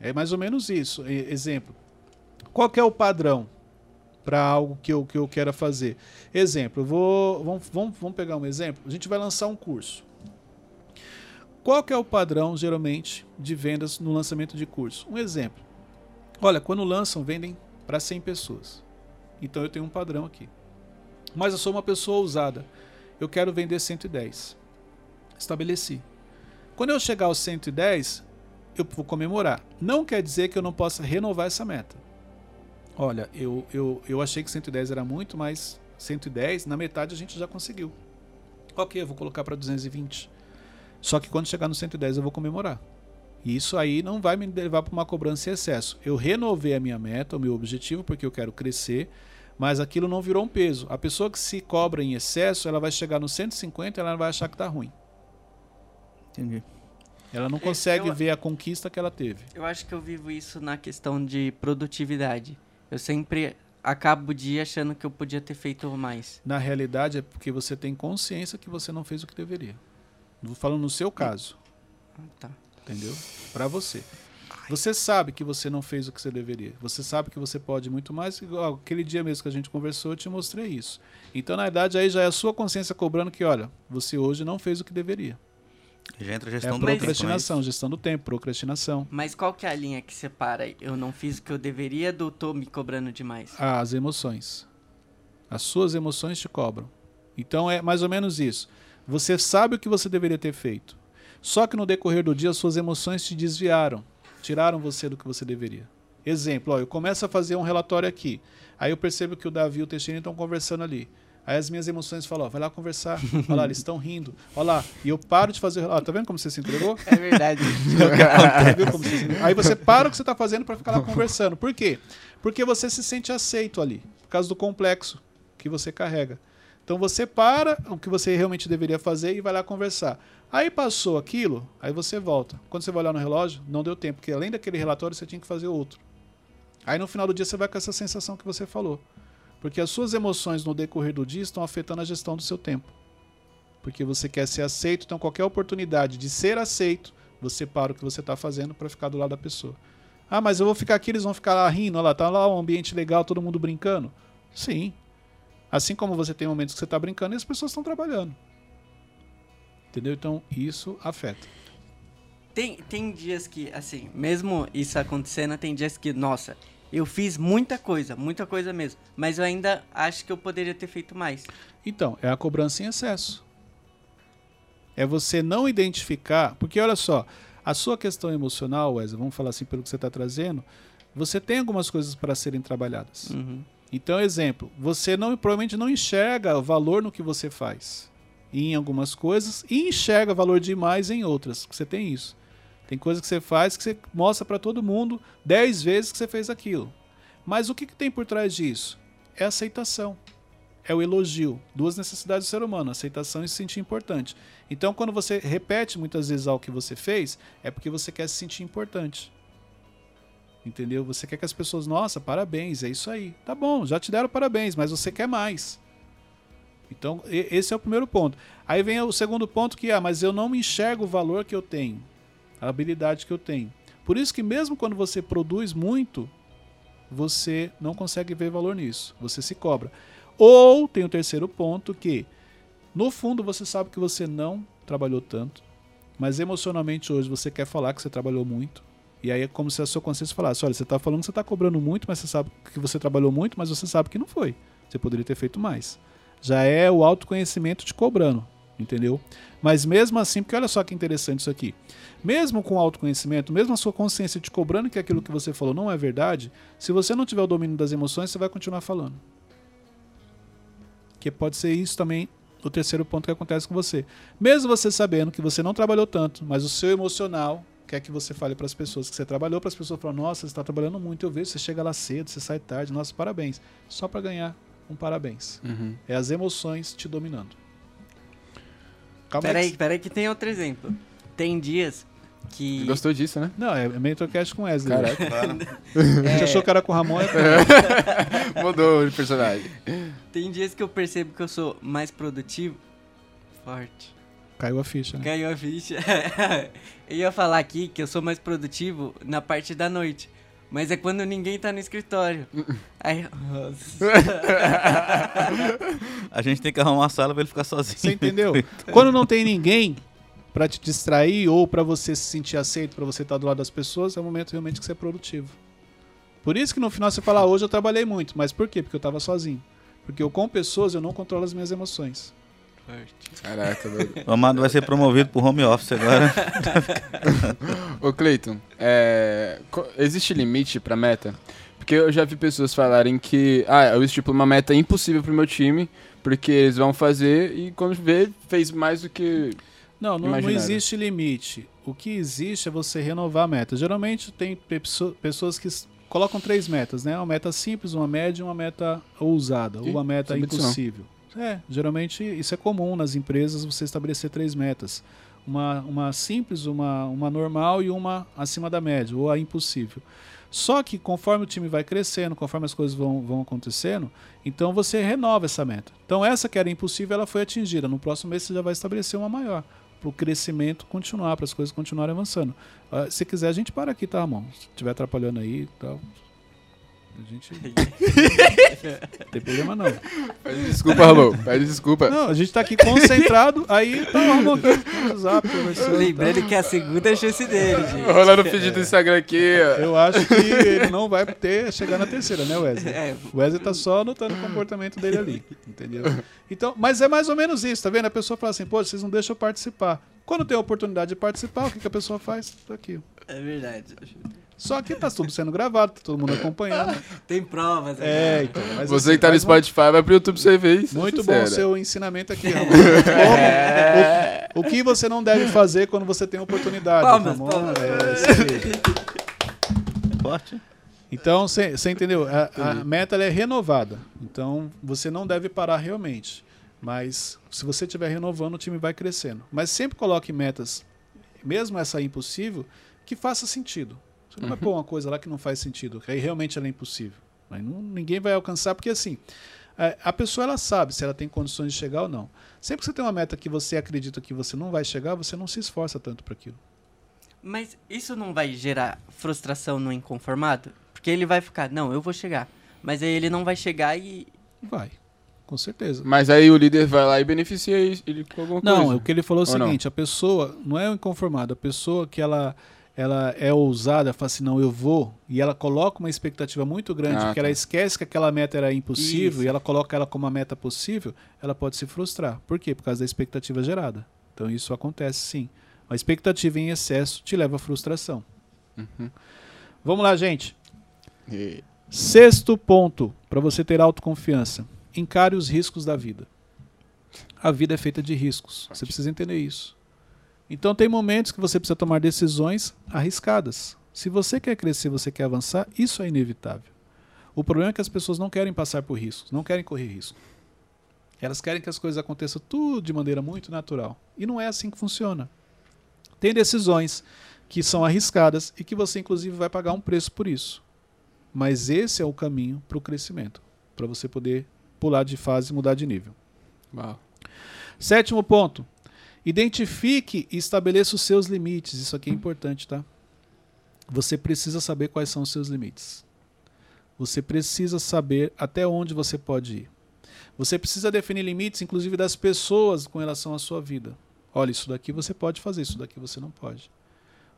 É mais ou menos isso. Exemplo, qual é o padrão para algo que eu, que eu quero fazer? Exemplo, vou, vamos, vamos, vamos pegar um exemplo. A gente vai lançar um curso. Qual é o padrão, geralmente, de vendas no lançamento de curso? Um exemplo. Olha, quando lançam, vendem para 100 pessoas. Então eu tenho um padrão aqui. Mas eu sou uma pessoa ousada. Eu quero vender 110. Estabeleci. Quando eu chegar aos 110, eu vou comemorar. Não quer dizer que eu não possa renovar essa meta. Olha, eu, eu, eu achei que 110 era muito, mas 110, na metade a gente já conseguiu. Ok, eu vou colocar para 220. Só que quando chegar no 110 eu vou comemorar. E isso aí não vai me levar para uma cobrança em excesso. Eu renovei a minha meta, o meu objetivo, porque eu quero crescer, mas aquilo não virou um peso. A pessoa que se cobra em excesso, ela vai chegar no 150 e ela vai achar que está ruim. Entendi. Ela não consegue eu- ver a conquista que ela teve. Eu acho que eu vivo isso na questão de produtividade. Eu sempre acabo o dia achando que eu podia ter feito mais. Na realidade, é porque você tem consciência que você não fez o que deveria. Vou falando no seu caso, Ah, Tá. entendeu? Para você. Você sabe que você não fez o que você deveria. Você sabe que você pode muito mais. Igual aquele dia mesmo que a gente conversou, eu te mostrei isso. Então, na verdade, aí já é a sua consciência cobrando que, olha, você hoje não fez o que deveria. Já entra a É gestão a do tempo, procrastinação, gestão do tempo, procrastinação. Mas qual que é a linha que separa eu não fiz o que eu deveria do tô me cobrando demais? As emoções. As suas emoções te cobram. Então é mais ou menos isso. Você sabe o que você deveria ter feito. Só que no decorrer do dia as suas emoções te desviaram, tiraram você do que você deveria. Exemplo, ó, eu começo a fazer um relatório aqui. Aí eu percebo que o Davi e o Teixeira estão conversando ali. Aí as minhas emoções falam, ó, vai lá conversar. Olha lá, eles estão rindo. Olha lá. E eu paro de fazer. Ó, tá vendo como você se entregou? É verdade. Como você Aí você para o que você está fazendo para ficar lá conversando. Por quê? Porque você se sente aceito ali, por causa do complexo que você carrega. Então você para o que você realmente deveria fazer e vai lá conversar. Aí passou aquilo, aí você volta. Quando você vai olhar no relógio, não deu tempo, porque além daquele relatório você tinha que fazer outro. Aí no final do dia você vai com essa sensação que você falou. Porque as suas emoções no decorrer do dia estão afetando a gestão do seu tempo. Porque você quer ser aceito, então qualquer oportunidade de ser aceito, você para o que você está fazendo para ficar do lado da pessoa. Ah, mas eu vou ficar aqui, eles vão ficar lá rindo, olha lá, tá lá um ambiente legal, todo mundo brincando. Sim. Assim como você tem momentos que você está brincando e as pessoas estão trabalhando. Entendeu? Então isso afeta. Tem, tem dias que, assim, mesmo isso acontecendo, tem dias que, nossa, eu fiz muita coisa, muita coisa mesmo. Mas eu ainda acho que eu poderia ter feito mais. Então, é a cobrança em excesso. É você não identificar. Porque olha só, a sua questão emocional, Wesley, vamos falar assim pelo que você está trazendo, você tem algumas coisas para serem trabalhadas. Uhum. Então, exemplo, você não provavelmente não enxerga valor no que você faz em algumas coisas e enxerga valor demais em outras. Você tem isso. Tem coisas que você faz que você mostra para todo mundo 10 vezes que você fez aquilo. Mas o que, que tem por trás disso? É aceitação. É o elogio. Duas necessidades do ser humano, aceitação e se sentir importante. Então, quando você repete muitas vezes algo que você fez, é porque você quer se sentir importante. Entendeu? Você quer que as pessoas, nossa, parabéns, é isso aí. Tá bom, já te deram parabéns, mas você quer mais. Então, esse é o primeiro ponto. Aí vem o segundo ponto que, ah, mas eu não me enxergo o valor que eu tenho, a habilidade que eu tenho. Por isso que mesmo quando você produz muito, você não consegue ver valor nisso. Você se cobra. Ou tem o terceiro ponto que, no fundo, você sabe que você não trabalhou tanto, mas emocionalmente hoje você quer falar que você trabalhou muito. E aí é como se a sua consciência falasse: olha, você está falando que você está cobrando muito, mas você sabe que você trabalhou muito, mas você sabe que não foi. Você poderia ter feito mais. Já é o autoconhecimento te cobrando. Entendeu? Mas mesmo assim, porque olha só que interessante isso aqui. Mesmo com autoconhecimento, mesmo a sua consciência te cobrando que aquilo que você falou não é verdade, se você não tiver o domínio das emoções, você vai continuar falando. Que pode ser isso também o terceiro ponto que acontece com você. Mesmo você sabendo que você não trabalhou tanto, mas o seu emocional quer que você fale para as pessoas que você trabalhou, para as pessoas falar: "Nossa, você está trabalhando muito, eu vejo, você chega lá cedo, você sai tarde, nossa, parabéns". Só para ganhar um parabéns. Uhum. É as emoções te dominando. Calma Peraí, que- peraí que tem outro exemplo. Tem dias que... Gostou disso, né? Não, é Mentorcast com Wesley. Caraca. A gente É, achou que era com o Ramon. É. Mudou de personagem. Tem dias que eu percebo que eu sou mais produtivo. Forte. Caiu a ficha, né? Caiu a ficha. eu ia falar aqui que eu sou mais produtivo na parte da noite. Mas é quando ninguém tá no escritório. Aí. A gente tem que arrumar uma sala pra ele ficar sozinho. Você entendeu? Quando não tem ninguém pra te distrair ou pra você se sentir aceito, pra você estar do lado das pessoas, é o momento realmente que você é produtivo. Por isso que no final você fala, "Ah, hoje eu trabalhei muito. Mas por quê? Porque eu tava sozinho. Porque eu com pessoas eu não controlo as minhas emoções. Caraca, doido. O Amado vai ser promovido pro home office agora. Ô, Cleiton, é, existe limite pra meta? Porque eu já vi pessoas falarem que, ah, eu estipulo uma meta impossível pro meu time, porque eles vão fazer e quando vê, fez mais do que... Não, não, não existe limite. O que existe é você renovar a meta. Geralmente tem pesso- pessoas que colocam três metas, né? Uma meta simples, uma média e uma meta ousada, ou Ih, uma meta não. impossível. É, geralmente isso é comum nas empresas você estabelecer três metas. Uma, uma simples, uma, uma normal e uma acima da média, ou a impossível. Só que conforme o time vai crescendo, conforme as coisas vão, vão acontecendo, então você renova essa meta. Então essa que era impossível, ela foi atingida. No próximo mês você já vai estabelecer uma maior. Para o crescimento continuar, para as coisas continuarem avançando. Ah, se quiser, a gente para aqui, tá, Ramon? Se estiver atrapalhando aí e tal. A gente. não tem problema não. Pede desculpa, Ramon, pede desculpa. Não, a gente tá aqui concentrado, aí tá o Ramon aqui no WhatsApp conversando. Lembrando que é a segunda chance dele, gente. Rolando o pedido do Instagram aqui, ó. Eu acho que ele não vai ter chegar na terceira, né, Wesley? É, O Wesley tá só anotando o comportamento dele ali, entendeu? Então, mas é mais ou menos isso, tá vendo? A pessoa fala assim, pô, vocês não deixam eu participar. Quando tem a oportunidade de participar, o que, que a pessoa faz? Tá aqui. é verdade. Só que tá tudo sendo gravado, tá todo mundo acompanhando. Tem provas. É, agora. então. Mas Você assim, que tá no faz uma- Spotify, vai pro YouTube você ver isso. Muito bom o seu ensinamento aqui, Ramon. Como- o, o que você não deve fazer quando você tem oportunidade, Palmas, Ramon? palmas. É. Forte. Então, você entendeu? A, a meta ela é renovada. Então, você não deve parar realmente. Mas, se você estiver renovando, o time vai crescendo. Mas sempre coloque metas, mesmo essa impossível, que faça sentido. Você não vai pôr uma coisa lá que não faz sentido, que aí realmente ela é impossível. Aí não- ninguém vai alcançar, porque assim, a, a pessoa ela sabe se ela tem condições de chegar ou não. Sempre que você tem uma meta que você acredita que você não vai chegar, você não se esforça tanto para aquilo. Mas isso não vai gerar frustração no inconformado? Porque ele vai ficar, não, eu vou chegar. Mas aí ele não vai chegar e. Vai, com certeza. Mas aí o líder vai lá e beneficia ele com alguma Não, coisa. o que ele falou é o Ou não? seguinte, a pessoa não é o inconformado, a pessoa que ela ela é ousada, fala assim, não, eu vou, e ela coloca uma expectativa muito grande, Ah, porque tá. ela esquece que aquela meta era impossível Isso. e ela coloca ela como uma meta possível, ela pode se frustrar. Por quê? Por causa da expectativa gerada. Então isso acontece sim. A expectativa em excesso te leva à frustração. Uhum. Vamos lá, gente. E- Sexto ponto para você ter autoconfiança: encare os riscos da vida. A vida é feita de riscos. Você precisa entender isso. Então tem momentos que você precisa tomar decisões arriscadas. Se você quer crescer, você quer avançar, isso é inevitável. O problema é que as pessoas não querem passar por riscos, não querem correr risco. Elas querem que as coisas aconteçam tudo de maneira muito natural. E não é assim que funciona. Tem decisões que são arriscadas e que você, inclusive, vai pagar um preço por isso. Mas esse é o caminho para o crescimento, para você poder pular de fase e mudar de nível. Uau. Sétimo ponto. Identifique e estabeleça os seus limites. Isso aqui é importante, tá? Você precisa saber quais são os seus limites. Você precisa saber até onde você pode ir. Você precisa definir limites, inclusive das pessoas com relação à sua vida. Olha, isso daqui você pode fazer, isso daqui você não pode.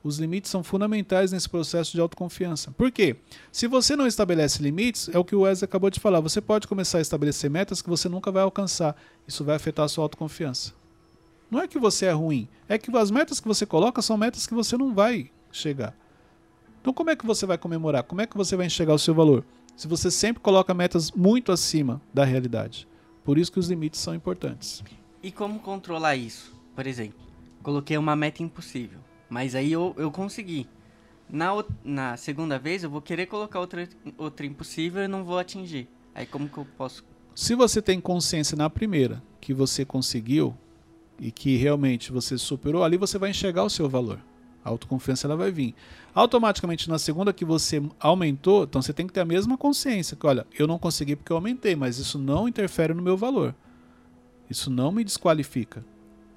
Os limites são fundamentais nesse processo de autoconfiança. Por quê? Se você não estabelece limites, é o que o Wesley acabou de falar. Você pode começar a estabelecer metas que você nunca vai alcançar. Isso vai afetar a sua autoconfiança. Não é que você é ruim, é que as metas que você coloca são metas que você não vai chegar. Então, como é que você vai comemorar? Como é que você vai enxergar o seu valor? Se você sempre coloca metas muito acima da realidade. Por isso que os limites são importantes. E como controlar isso? Por exemplo, coloquei uma meta impossível, mas aí eu, eu consegui. Na, na segunda vez eu vou querer colocar outra, outra impossível e não vou atingir. Aí como que eu posso. Se você tem consciência na primeira que você conseguiu e que realmente você superou, ali você vai enxergar o seu valor. A autoconfiança ela vai vir. Automaticamente na segunda que você aumentou, então você tem que ter a mesma consciência que, olha, eu não consegui porque eu aumentei, mas isso não interfere no meu valor. Isso não me desqualifica.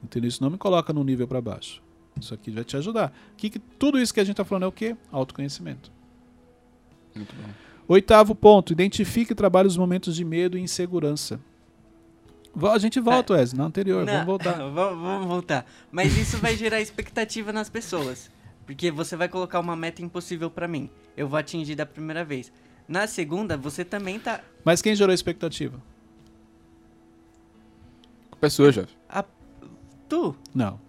Entendeu? Isso não me coloca no nível para baixo. Isso aqui vai te ajudar. Que, que tudo isso que a gente está falando é o quê? Autoconhecimento. Muito bom. Oitavo ponto, identifique e trabalhe os momentos de medo e insegurança. A gente volta, Wesley, na anterior, Não, vamos voltar. vamos, voltar. Mas isso vai gerar expectativa nas pessoas. Porque você vai colocar uma meta impossível pra mim. Eu vou atingir da primeira vez. Na segunda, você também tá. Mas quem gerou a expectativa? É sua, Jeff. a- Tu? Não.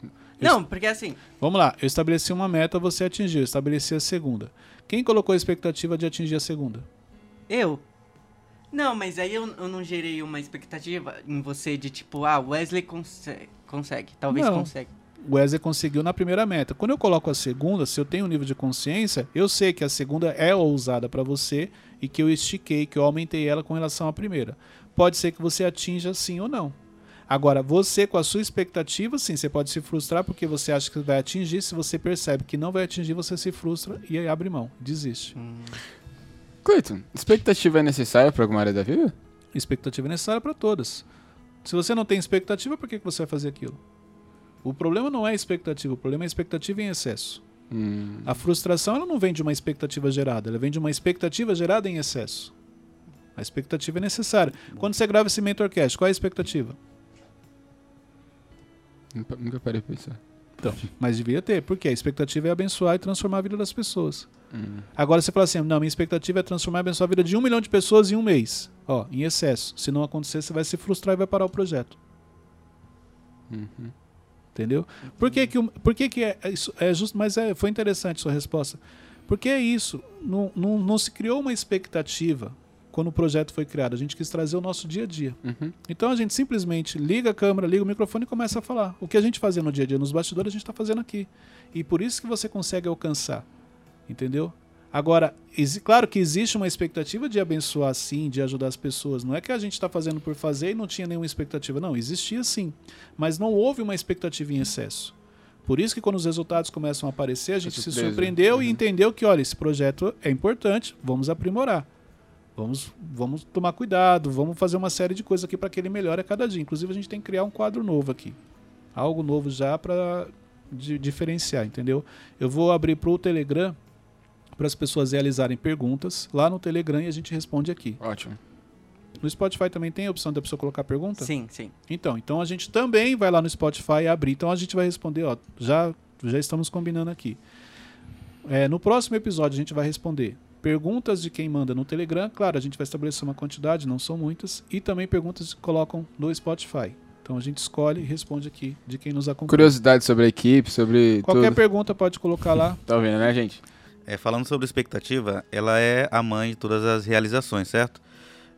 Não, porque assim. Vamos lá, eu estabeleci uma meta, você atingiu, eu estabeleci a segunda. Quem colocou a expectativa de atingir a segunda? Eu? Não, mas aí eu, eu não gerei uma expectativa em você de tipo, ah, Wesley consegue. consegue talvez Não. consegue. Wesley conseguiu na primeira meta. Quando eu coloco a segunda, se eu tenho um nível de consciência, eu sei que a segunda é ousada para você e que eu estiquei, que eu aumentei ela com relação à primeira. Pode ser que você atinja sim ou não. Agora, você com a sua expectativa, sim, você pode se frustrar porque você acha que vai atingir. Se você percebe que não vai atingir, você se frustra e aí abre mão, desiste. Cleiton, expectativa é necessária pra alguma área da vida? Expectativa é necessária para todas. Se você não tem expectativa, por que que você vai fazer aquilo? O problema não é a expectativa, o problema é a expectativa em excesso. Hum, A frustração ela não vem de uma expectativa gerada, ela vem de uma expectativa gerada em excesso. A expectativa é necessária. Quando você grava esse mentorcast, qual é a expectativa? nunca- parei pra pensar. Então, mas devia ter, porque a expectativa é abençoar e transformar a vida das pessoas. Agora você fala assim: não, minha expectativa é transformar e abençoar a vida de um milhão de pessoas em um mês. Ó, em excesso. Se não acontecer, você vai se frustrar e vai parar o projeto. Uhum. Entendeu? Por que que, por que, que é, é isso? É justo, mas é, foi interessante sua resposta. Porque é isso. Não, não, não se criou uma expectativa quando o projeto foi criado. A gente quis trazer o nosso dia a dia. Uhum. Então a gente simplesmente liga a câmera, liga o microfone e começa a falar. O que a gente fazia no dia a dia nos bastidores, a gente está fazendo aqui. E por isso que você consegue alcançar. Entendeu? Agora, claro que existe uma expectativa de abençoar sim, de ajudar as pessoas. Não é que a gente está fazendo por fazer e não tinha nenhuma expectativa. Não, existia sim. Mas não houve uma expectativa em excesso. Por isso que quando os resultados começam a aparecer, a gente se surpreendeu e Uhum. entendeu que, olha, esse projeto é importante, vamos aprimorar. Vamos, vamos tomar cuidado, vamos fazer uma série de coisas aqui para que ele melhore a cada dia. Inclusive, a gente tem que criar um quadro novo aqui. Algo novo já para diferenciar, entendeu? Eu vou abrir para o Telegram para as pessoas realizarem perguntas lá no Telegram e a gente responde aqui. Ótimo. No Spotify também tem a opção da pessoa colocar pergunta? Sim, sim. Então, então a gente também vai lá no Spotify e abrir. Então a gente vai responder, ó, já, já estamos combinando aqui. É, no próximo episódio a gente vai responder perguntas de quem manda no Telegram. Claro, a gente vai estabelecer uma quantidade, não são muitas. E também perguntas que colocam no Spotify. Então a gente escolhe e responde aqui de quem nos acompanha. Curiosidade sobre a equipe, sobre Qualquer tudo. pergunta pode colocar lá. Tá ouvindo, né, gente? É, falando sobre expectativa, ela é a mãe de todas as realizações, certo?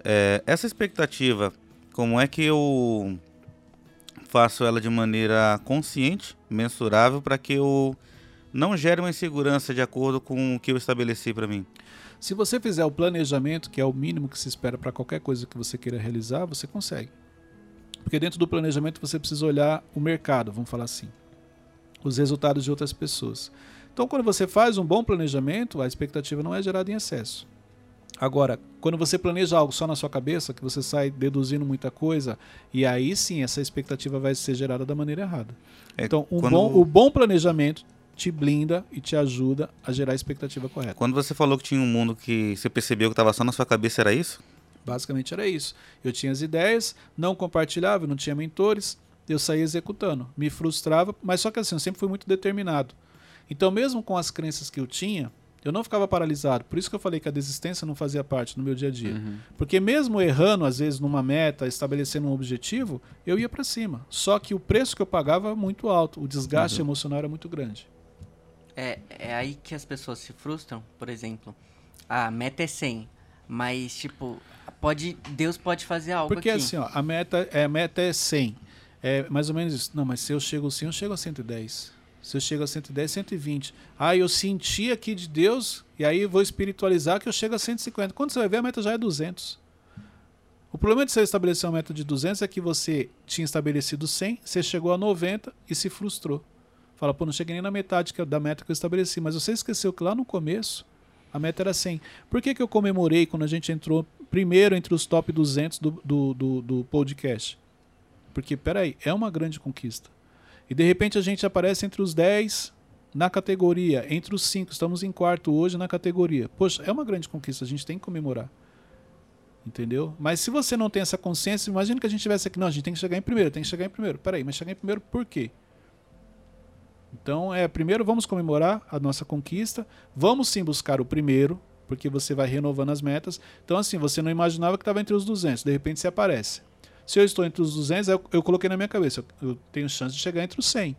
É, essa expectativa, como é que eu faço ela de maneira consciente, mensurável, para que eu não gere uma insegurança de acordo com o que eu estabeleci para mim? Se você fizer o planejamento, que é o mínimo que se espera para qualquer coisa que você queira realizar, você consegue. Porque dentro do planejamento você precisa olhar o mercado, vamos falar assim, os resultados de outras pessoas. Então, quando você faz um bom planejamento, a expectativa não é gerada em excesso. Agora, quando você planeja algo só na sua cabeça, que você sai deduzindo muita coisa, e aí sim essa expectativa vai ser gerada da maneira errada. É, então, um quando- bom, o bom planejamento te blinda e te ajuda a gerar a expectativa correta. Quando você falou que tinha um mundo que você percebeu que estava só na sua cabeça, era isso? Basicamente era isso. Eu tinha as ideias, não compartilhava, não tinha mentores, eu saía executando. Me frustrava, mas só que assim, eu sempre fui muito determinado. Então, mesmo com as crenças que eu tinha, Eu não ficava paralisado. Por isso que eu falei que a desistência não fazia parte do meu dia a dia. Uhum. Porque mesmo errando, às vezes, numa meta, estabelecendo um objetivo, eu ia para cima. Só que o preço que eu pagava era muito alto, o desgaste emocional era muito grande. É, é aí que as pessoas se frustram, por exemplo. A meta é 100, mas, tipo, pode, Deus pode fazer algo Porque aqui. assim, ó, a meta, é, a meta é 100. É mais ou menos isso. Não, mas se eu chego a 100, eu chego a 110. Se eu chego a 110, 120. Ah, eu senti aqui de Deus, e aí vou espiritualizar que eu chego a 150. Quando você vai ver, a meta já é 200. O problema de você estabelecer uma meta de 200 é que você tinha estabelecido 100, você chegou a 90 e se frustrou. Fala, pô, não cheguei nem na metade da meta que eu estabeleci. Mas você esqueceu que lá no começo a meta era 100. Por que, que eu comemorei quando a gente entrou primeiro entre os top 200 do, do, do, do podcast? Porque, peraí, é uma grande conquista. E de repente a gente aparece entre os 10 na categoria, entre os 5. Estamos em quarto hoje na categoria. Poxa, é uma grande conquista, a gente tem que comemorar. Entendeu? Mas se você não tem essa consciência, imagina que a gente tivesse aqui, não, a gente tem que chegar em primeiro, tem que chegar em primeiro. Peraí, mas chegar em primeiro por quê? Então, é, primeiro vamos comemorar a nossa conquista, vamos sim buscar o primeiro, porque você vai renovando as metas. Então, assim, você não imaginava que estava entre os 200, de repente você aparece. Se eu estou entre os 200, eu, eu coloquei na minha cabeça, eu, eu tenho chance de chegar entre os 100.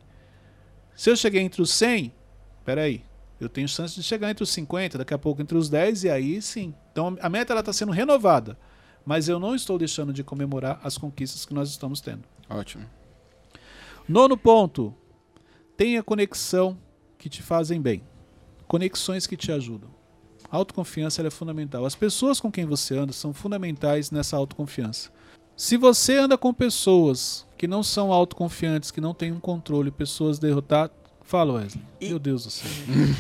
Se eu cheguei entre os 100, peraí, eu tenho chance de chegar entre os 50, daqui a pouco entre os 10, e aí sim. Então, a meta está sendo renovada, mas eu não estou deixando de comemorar as conquistas que nós estamos tendo. Ótimo. Nono ponto. Tenha conexão que te fazem bem. Conexões que te ajudam. A autoconfiança é fundamental. As pessoas com quem você anda são fundamentais nessa autoconfiança. Se você anda com pessoas que não são autoconfiantes, que não têm um controle, pessoas derrotadas. Fala, Wesley. E- Meu Deus do céu.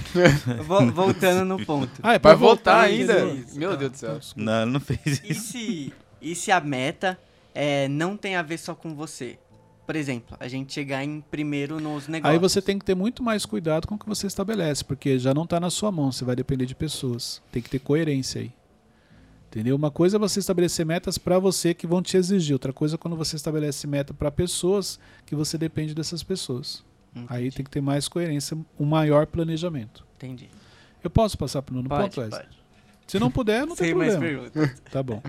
Vo- Voltando no ponto. Ah, é Vai pra voltar ainda. Meu tá. Deus do céu. Não, ele não fez E isso. se, e se a meta é, não tem a ver só com você? Por exemplo, a gente chegar em primeiro nos negócios. Aí você tem que ter muito mais cuidado com o que você estabelece, porque já não está na sua mão, você vai depender de pessoas. Tem que ter coerência aí. Entendeu? Uma coisa é você estabelecer metas para você que vão te exigir, outra coisa é quando você estabelece meta para pessoas que você depende dessas pessoas. Entendi. Aí tem que ter mais coerência, um maior planejamento. Entendi. Eu posso passar para o nono Pode, ponto, Wesley? pode. Se não puder, não tem problema. perguntas. Tá bom.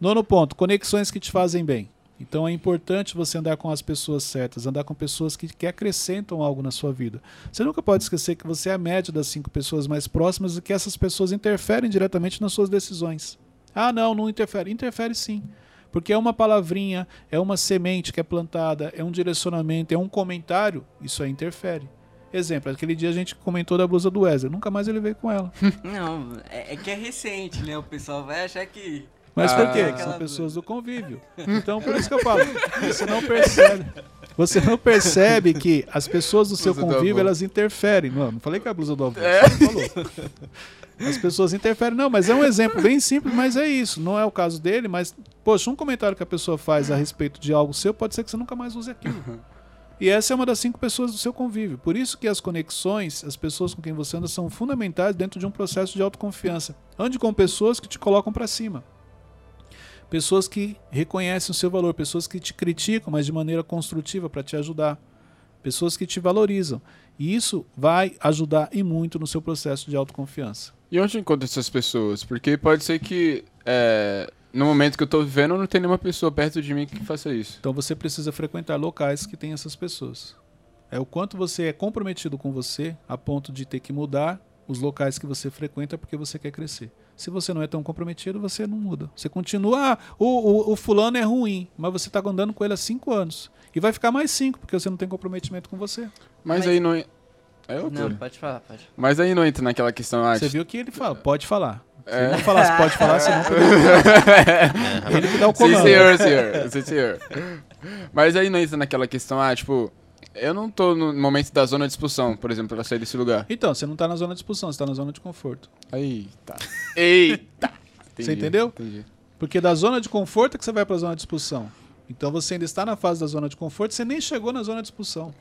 Nono ponto, conexões que te fazem bem. Então é importante você andar com as pessoas certas, andar com pessoas que, que acrescentam algo na sua vida. Você nunca pode esquecer que você é a média das cinco pessoas mais próximas e que essas pessoas interferem diretamente nas suas decisões. Ah, não, não interfere. Interfere sim. Porque é uma palavrinha, é uma semente que é plantada, é um direcionamento, é um comentário, isso aí interfere. Exemplo, aquele dia a gente comentou da blusa do Wesley, nunca mais ele veio com ela. Não, é, é que é recente, né? O pessoal vai achar que. Mas Ah, por quê? aquela São pessoas do convívio. Então, por isso que eu falo, você não percebe. Você não percebe que as pessoas do seu convívio, elas interferem. Não, não falei que é a blusa do avô. É. Falou. As pessoas interferem. Não, mas é um exemplo bem simples, mas é isso. Não é o caso dele, mas, poxa, um comentário que a pessoa faz a respeito de algo seu, pode ser que você nunca mais use aquilo. E essa é uma das cinco pessoas do seu convívio. Por isso que as conexões, as pessoas com quem você anda, são fundamentais dentro de um processo de autoconfiança. Ande com pessoas que te colocam para cima. Pessoas que reconhecem o seu valor, pessoas que te criticam, mas de maneira construtiva para te ajudar. Pessoas que te valorizam. E isso vai ajudar e muito no seu processo de autoconfiança. E onde eu encontro essas pessoas? Porque pode ser que é, no momento que eu tô vivendo não tem nenhuma pessoa perto de mim que faça isso. Então você precisa frequentar locais que têm essas pessoas. É o quanto você é comprometido com você a ponto de ter que mudar os locais que você frequenta porque você quer crescer. Se você não é tão comprometido, você não muda. Você continua, ah, o, o, o fulano é ruim, mas você está andando com ele há cinco anos. E vai ficar mais cinco, porque você não tem comprometimento com você. Mas, Mas- aí não. É Não, pode falar, pode. Mas aí não entra naquela questão. Ah, Você viu que ele fala, pode falar. Se É. ele não falasse pode falar, você não poderia. Ele que dá o Sim, comando. senhor, senhor. Sim, senhor. Mas aí não entra naquela questão, ah, tipo, eu não tô no momento da zona de expulsão, por exemplo, pra sair desse lugar. Então, você não está na zona de expulsão, você está na zona de conforto. Eita. Eita. Você entendeu? Entendi. Porque da zona de conforto é que você vai para a zona de expulsão. Então você ainda está na fase da zona de conforto, você nem chegou na zona de expulsão.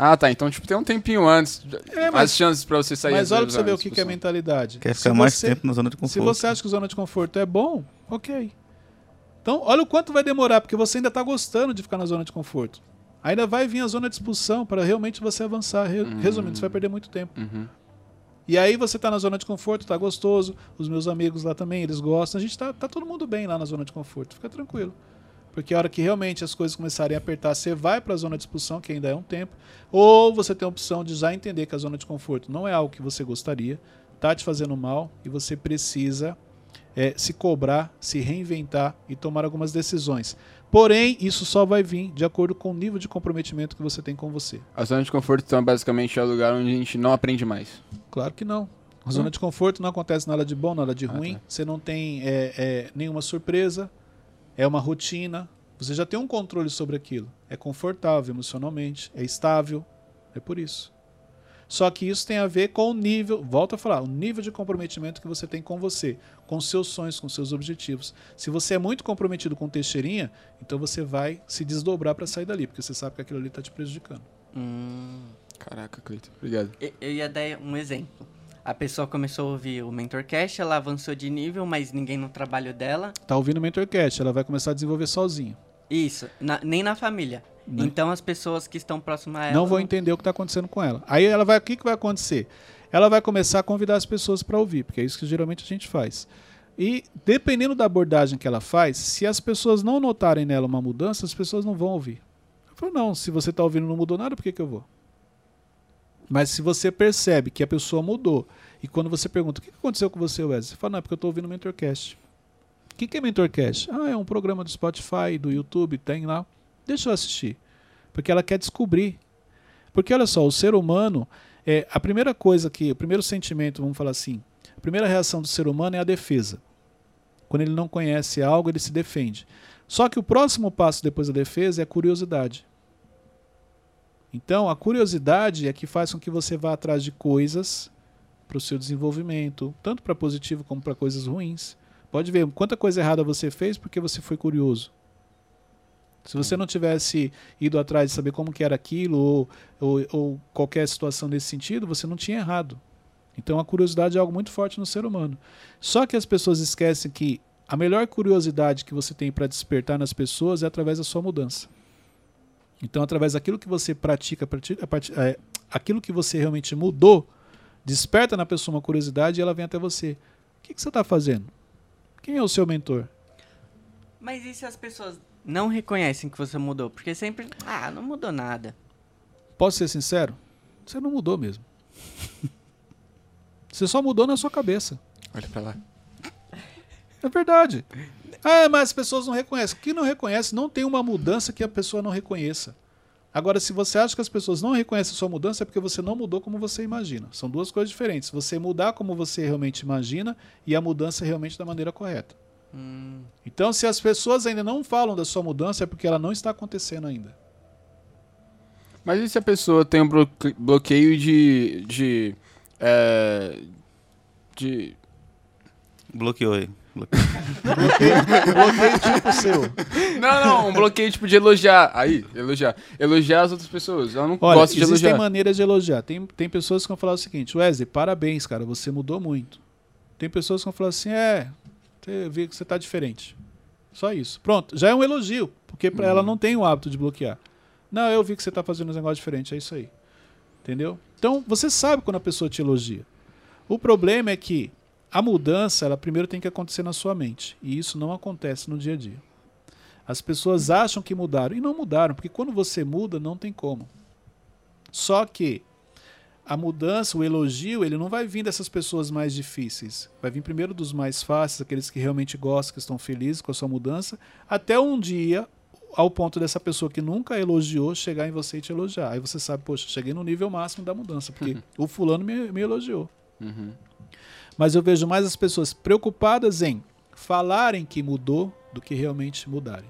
Ah, tá. Então, tipo, tem um tempinho antes. É, mas- as chances pra você sair Mas olha pra você ver o que, que é expulsão. mentalidade. Quer Se ficar mais você- tempo na zona de Se conforto. você acha que zona de conforto é bom, ok. Então, olha o quanto vai demorar, porque você ainda está gostando de ficar na zona de conforto. Ainda vai vir a zona de expulsão para realmente você avançar. Re- Hum. Resumindo, você vai perder muito tempo. Uhum. E aí você tá na zona de conforto, tá gostoso, os meus amigos lá também, eles gostam, a gente tá, tá todo mundo bem lá na zona de conforto, fica tranquilo. Porque a hora que realmente as coisas começarem a apertar, você vai para a zona de expulsão, que ainda é um tempo, ou você tem a opção de já entender que a zona de conforto não é algo que você gostaria, tá te fazendo mal e você precisa é, se cobrar, se reinventar e tomar algumas decisões. Porém, isso só vai vir de acordo com o nível de comprometimento que você tem com você. A zona de conforto, então, basicamente é o lugar onde a gente não aprende mais. Claro que não. A zona de conforto não acontece nada de bom, nada de ruim. tá. Você não tem é, é, nenhuma surpresa. É uma rotina. Você já tem um controle sobre aquilo. É confortável emocionalmente. É estável. É por isso. Só que isso tem a ver com o nível, volto a falar, o nível de comprometimento que você tem com você, com seus sonhos, com seus objetivos. Se você é muito comprometido com Teixeirinha, então você vai se desdobrar para sair dali, porque você sabe que aquilo ali está te prejudicando. Hum, Caraca, Cleiton. Obrigado. eu- eu ia dar um exemplo. A pessoa começou a ouvir o Mentorcast, ela avançou de nível, mas ninguém no trabalho dela. Tá ouvindo o Mentorcast, ela vai começar a desenvolver sozinha. Isso, na- nem na família. Então as pessoas que estão próximas a ela. não vão entender o que está acontecendo com ela. Aí ela vai, o que, que vai acontecer? Ela vai começar a convidar as pessoas para ouvir, porque é isso que geralmente a gente faz. E dependendo da abordagem que ela faz, se as pessoas não notarem nela uma mudança, as pessoas não vão ouvir. Eu falo, não, se você está ouvindo não mudou nada, por que, que eu vou? Mas se você percebe que a pessoa mudou, e quando você pergunta, o que aconteceu com você, Wesley? Você fala, não, é porque eu estou ouvindo Mentorcast. O que, que é Mentorcast? Ah, é um programa do Spotify, do YouTube, tem lá. Deixa eu assistir. Porque ela quer descobrir. Porque olha só, o ser humano, é, a primeira coisa que, o primeiro sentimento, vamos falar assim, a primeira reação do ser humano é a defesa. Quando ele não conhece algo, ele se defende. Só que o próximo passo depois da defesa é a curiosidade. Então, a curiosidade é que faz com que você vá atrás de coisas para o seu desenvolvimento, tanto para positivo como para coisas ruins. Pode ver quanta coisa errada você fez porque você foi curioso. Se você não tivesse ido atrás de saber como que era aquilo ou, ou, ou qualquer situação nesse sentido, você não tinha errado. Então a curiosidade é algo muito forte no ser humano. Só que as pessoas esquecem que a melhor curiosidade que você tem para despertar nas pessoas é através da sua mudança. Então, através daquilo que você pratica, é, aquilo que você realmente mudou, desperta na pessoa uma curiosidade e ela vem até você. O que, que você está fazendo? Quem é o seu mentor? Mas e se as pessoas não reconhecem que você mudou? Porque sempre. Ah, não mudou nada. Posso ser sincero? Você não mudou mesmo. Você só mudou na sua cabeça. Olha pra lá. É verdade. Ah, mas as pessoas não reconhecem. Quem não reconhece não tem uma mudança que a pessoa não reconheça. Agora, se você acha que as pessoas não reconhecem a sua mudança, é porque você não mudou como você imagina. São duas coisas diferentes. Você mudar como você realmente imagina e a mudança realmente da maneira correta. Hum, Então, se as pessoas ainda não falam da sua mudança, é porque ela não está acontecendo ainda. Mas e se a pessoa tem um bloque- bloqueio de. de. É, de. Bloqueou aí. Bloqueio tipo seu. Não, não, um bloqueio tipo de elogiar. Aí, elogiar. Elogiar as outras pessoas. Ela não Olha, gosta de existem elogiar. maneiras de elogiar. Tem, tem pessoas que vão falar o seguinte, Wesley, parabéns, cara, você mudou muito. Tem pessoas que vão falar assim, é, eu vi que você tá diferente. Só isso. Pronto, já é um elogio, porque pra ela não tem o hábito de bloquear. Não, eu vi que você tá fazendo um negócio diferente, é isso aí. Entendeu? Então, você sabe quando a pessoa te elogia. O problema é que a mudança, ela primeiro tem que acontecer na sua mente. E isso não acontece no dia a dia. As pessoas acham que mudaram e não mudaram, porque quando você muda, não tem como. Só que a mudança, o elogio, ele não vai vir dessas pessoas mais difíceis. Vai vir primeiro dos mais fáceis, aqueles que realmente gostam, que estão felizes com a sua mudança, até um dia, ao ponto dessa pessoa que nunca elogiou chegar em você e te elogiar. Aí você sabe, poxa, cheguei no nível máximo da mudança, porque o fulano me, me elogiou. Uhum. Mas eu vejo mais as pessoas preocupadas em falarem que mudou do que realmente mudarem.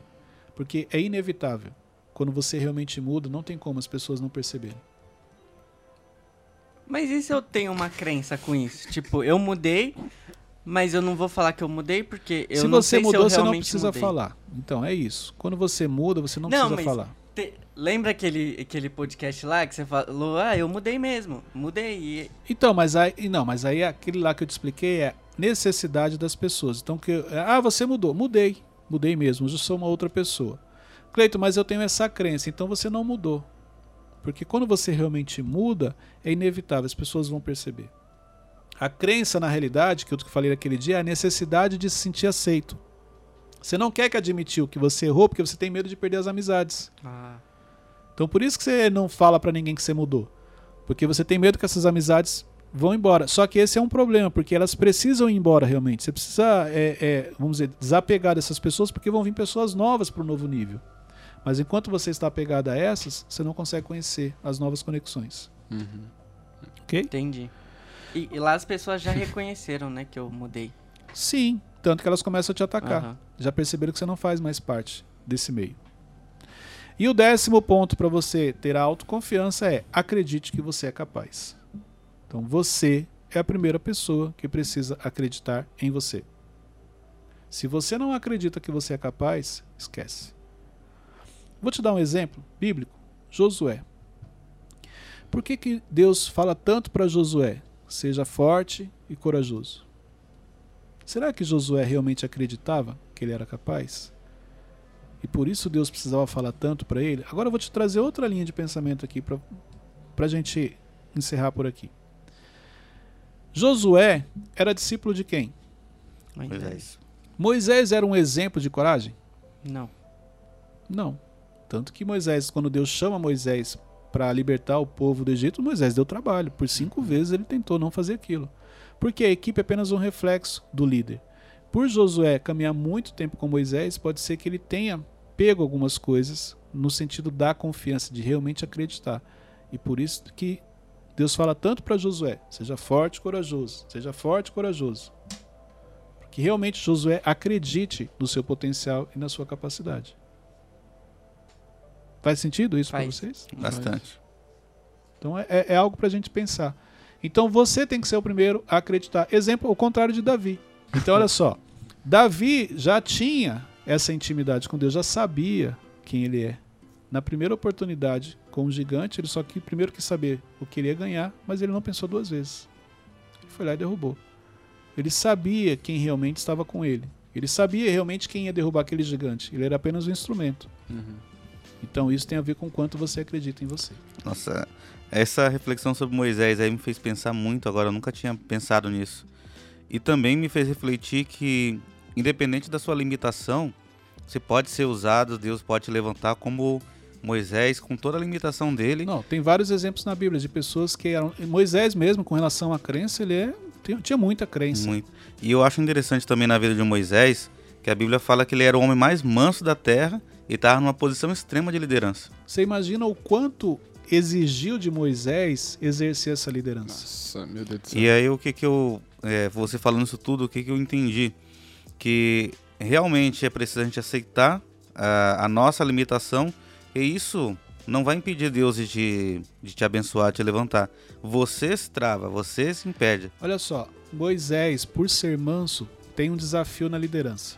Porque é inevitável. Quando você realmente muda, não tem como as pessoas não perceberem. Mas e se eu tenho uma crença com isso? Tipo, eu mudei, mas eu não vou falar que eu mudei porque eu se não você sei mudou, se eu você não realmente precisa mudei. falar. Então, é isso. Quando você muda, você não, Não, precisa falar. Te- Lembra aquele, aquele podcast lá que você falou, ah, eu mudei mesmo, mudei. Então, mas aí, não, mas aí aquele lá que eu te expliquei é necessidade das pessoas. Então, que ah, você mudou, mudei, mudei mesmo. Eu sou uma outra pessoa. Cleito, mas eu tenho essa crença, então você não mudou. Porque quando você realmente muda, é inevitável, as pessoas vão perceber. A crença, na realidade, que eu falei naquele dia, é a necessidade de se sentir aceito. Você não quer que admitir que você errou porque você tem medo de perder as amizades. Ah, Então por isso que você não fala pra ninguém que você mudou. Porque você tem medo que essas amizades vão embora. Só que esse é um problema, porque elas precisam ir embora realmente. Você precisa, é, é, vamos dizer, desapegar dessas pessoas, porque vão vir pessoas novas para o novo nível. Mas enquanto você está apegado a essas, você não consegue conhecer as novas conexões. Uhum. Ok? entendi. E, e lá as pessoas já reconheceram, né, que eu mudei. Sim. Tanto que elas começam a te atacar. Aham. Já perceberam que você não faz mais parte desse meio. E o décimo ponto para você ter a autoconfiança é acredite que você é capaz. Então você é a primeira pessoa que precisa acreditar em você. Se você não acredita que você é capaz, esquece. Vou te dar um exemplo bíblico. Josué. Por que, que Deus fala tanto para Josué? Seja forte e corajoso. Será que Josué realmente acreditava que ele era capaz? E por isso Deus precisava falar tanto para ele? Agora eu vou te trazer outra linha de pensamento aqui para a gente encerrar por aqui. Josué era discípulo de quem? Moisés. Moisés era um exemplo de coragem? Não. Não. Tanto que Moisés, quando Deus chama Moisés para libertar o povo do Egito, Moisés deu trabalho. Por cinco vezes ele tentou não fazer aquilo. Porque a equipe é apenas um reflexo do líder. Por Josué caminhar muito tempo com Moisés, pode ser que ele tenha pego algumas coisas no sentido da confiança, de realmente acreditar. E por isso que Deus fala tanto para Josué: seja forte e corajoso, seja forte e corajoso. Que realmente Josué acredite no seu potencial e na sua capacidade. Faz sentido isso para vocês? Bastante. Então é, é- é algo para a gente pensar. Então você tem que ser o primeiro a acreditar. Exemplo, o contrário de Davi. Então olha só, Davi já tinha essa intimidade com Deus, já sabia quem ele é. Na primeira oportunidade com o gigante, ele só que primeiro quis saber o que ele ia ganhar, mas ele não pensou duas vezes. Ele foi lá e derrubou. Ele sabia quem realmente estava com ele. Ele sabia realmente quem ia derrubar aquele gigante. Ele era apenas um instrumento. Uhum. Então isso tem a ver com quanto você acredita em você. Nossa, essa reflexão sobre Moisés aí me fez pensar muito agora, eu nunca tinha pensado nisso. E também me fez refletir que, independente da sua limitação, você pode ser usado, Deus pode te levantar como Moisés, com toda a limitação dele. Não, tem vários exemplos na Bíblia de pessoas que eram. Moisés mesmo, com relação à crença, ele é, tinha- tinha muita crença. Muito. E eu acho interessante também na vida de Moisés, que a Bíblia fala que ele era o homem mais manso da terra e estava numa posição extrema de liderança. Você imagina o quanto exigiu de Moisés exercer essa liderança? Nossa, meu Deus do céu. E aí o que que eu, é, você falando isso tudo, o que que eu entendi? Que realmente é preciso a gente aceitar a, a nossa limitação e isso não vai impedir Deus de te, de te abençoar, te levantar. Você se trava, você se impede. Olha só, Moisés, por ser manso, tem um desafio na liderança.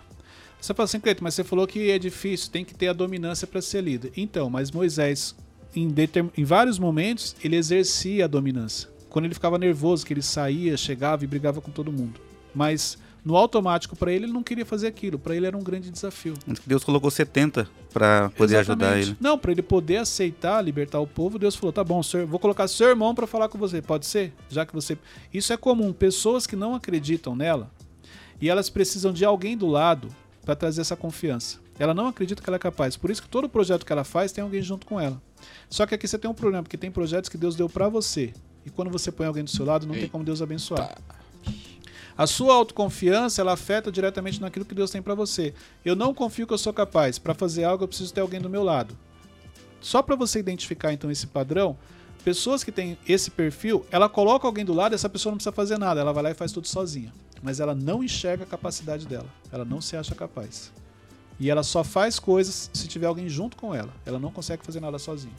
Você fala assim, Cleiton, mas você falou que é difícil, tem que ter a dominância para ser líder. Então, mas Moisés, em, em vários momentos, ele exercia a dominância. Quando ele ficava nervoso, que ele saía, chegava e brigava com todo mundo. Mas no automático, para ele, ele não queria fazer aquilo. Para ele era um grande desafio. Deus colocou 70 para poder ajudar Exatamente. ele. Não, para ele poder aceitar, libertar o povo, Deus falou: tá bom, senhor, vou colocar seu irmão para falar com você. Pode ser? Já que você. Isso é comum. Pessoas que não acreditam nela e elas precisam de alguém do lado para trazer essa confiança. Ela não acredita que ela é capaz. Por isso que todo projeto que ela faz tem alguém junto com ela. Só que aqui você tem um problema, porque tem projetos que Deus deu para você. E quando você põe alguém do seu lado, não tem como Deus abençoar. A sua autoconfiança, ela afeta diretamente naquilo que Deus tem para você. Eu não confio que eu sou capaz. Para fazer algo, eu preciso ter alguém do meu lado. Só para você identificar então esse padrão, pessoas que têm esse perfil, ela coloca alguém do lado, essa pessoa não precisa fazer nada, ela vai lá e faz tudo sozinha. Mas ela não enxerga a capacidade dela. Ela não se acha capaz. E ela só faz coisas se tiver alguém junto com ela. Ela não consegue fazer nada sozinha.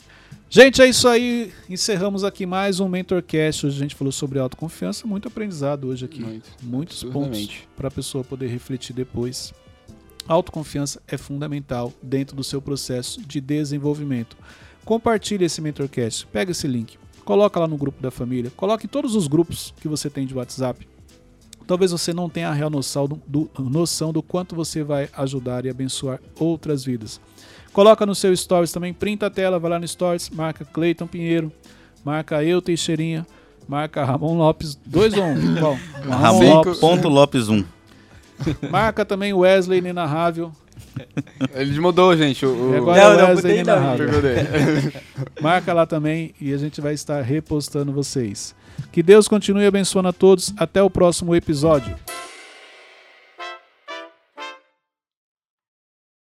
Gente, é isso aí. Encerramos aqui mais um Mentorcast. Hoje a gente falou sobre autoconfiança. Muito aprendizado hoje aqui. Muito. Muitos pontos para a pessoa poder refletir depois. Autoconfiança é fundamental dentro do seu processo de desenvolvimento. Compartilhe esse Mentorcast. Pega esse link. Coloca lá no grupo da família. Coloque em todos os grupos que você tem de WhatsApp. Talvez você não tenha a real noção do, do- noção do quanto você vai ajudar e abençoar outras vidas. Coloca no seu Stories também, printa a tela, vai lá no Stories, marca Cleiton Pinheiro, marca eu Teixeirinha, Marca Ramon Lopes 2 ou 1? Um? Ramon Lopes. ponto Lopes 1. Marca também Wesley Inenarrável. Ele mudou, gente. O. E agora Não, Wesley não, Inenarrável. Marca lá também e a gente vai estar repostando vocês. Que Deus continue abençoando a todos. Até o próximo episódio.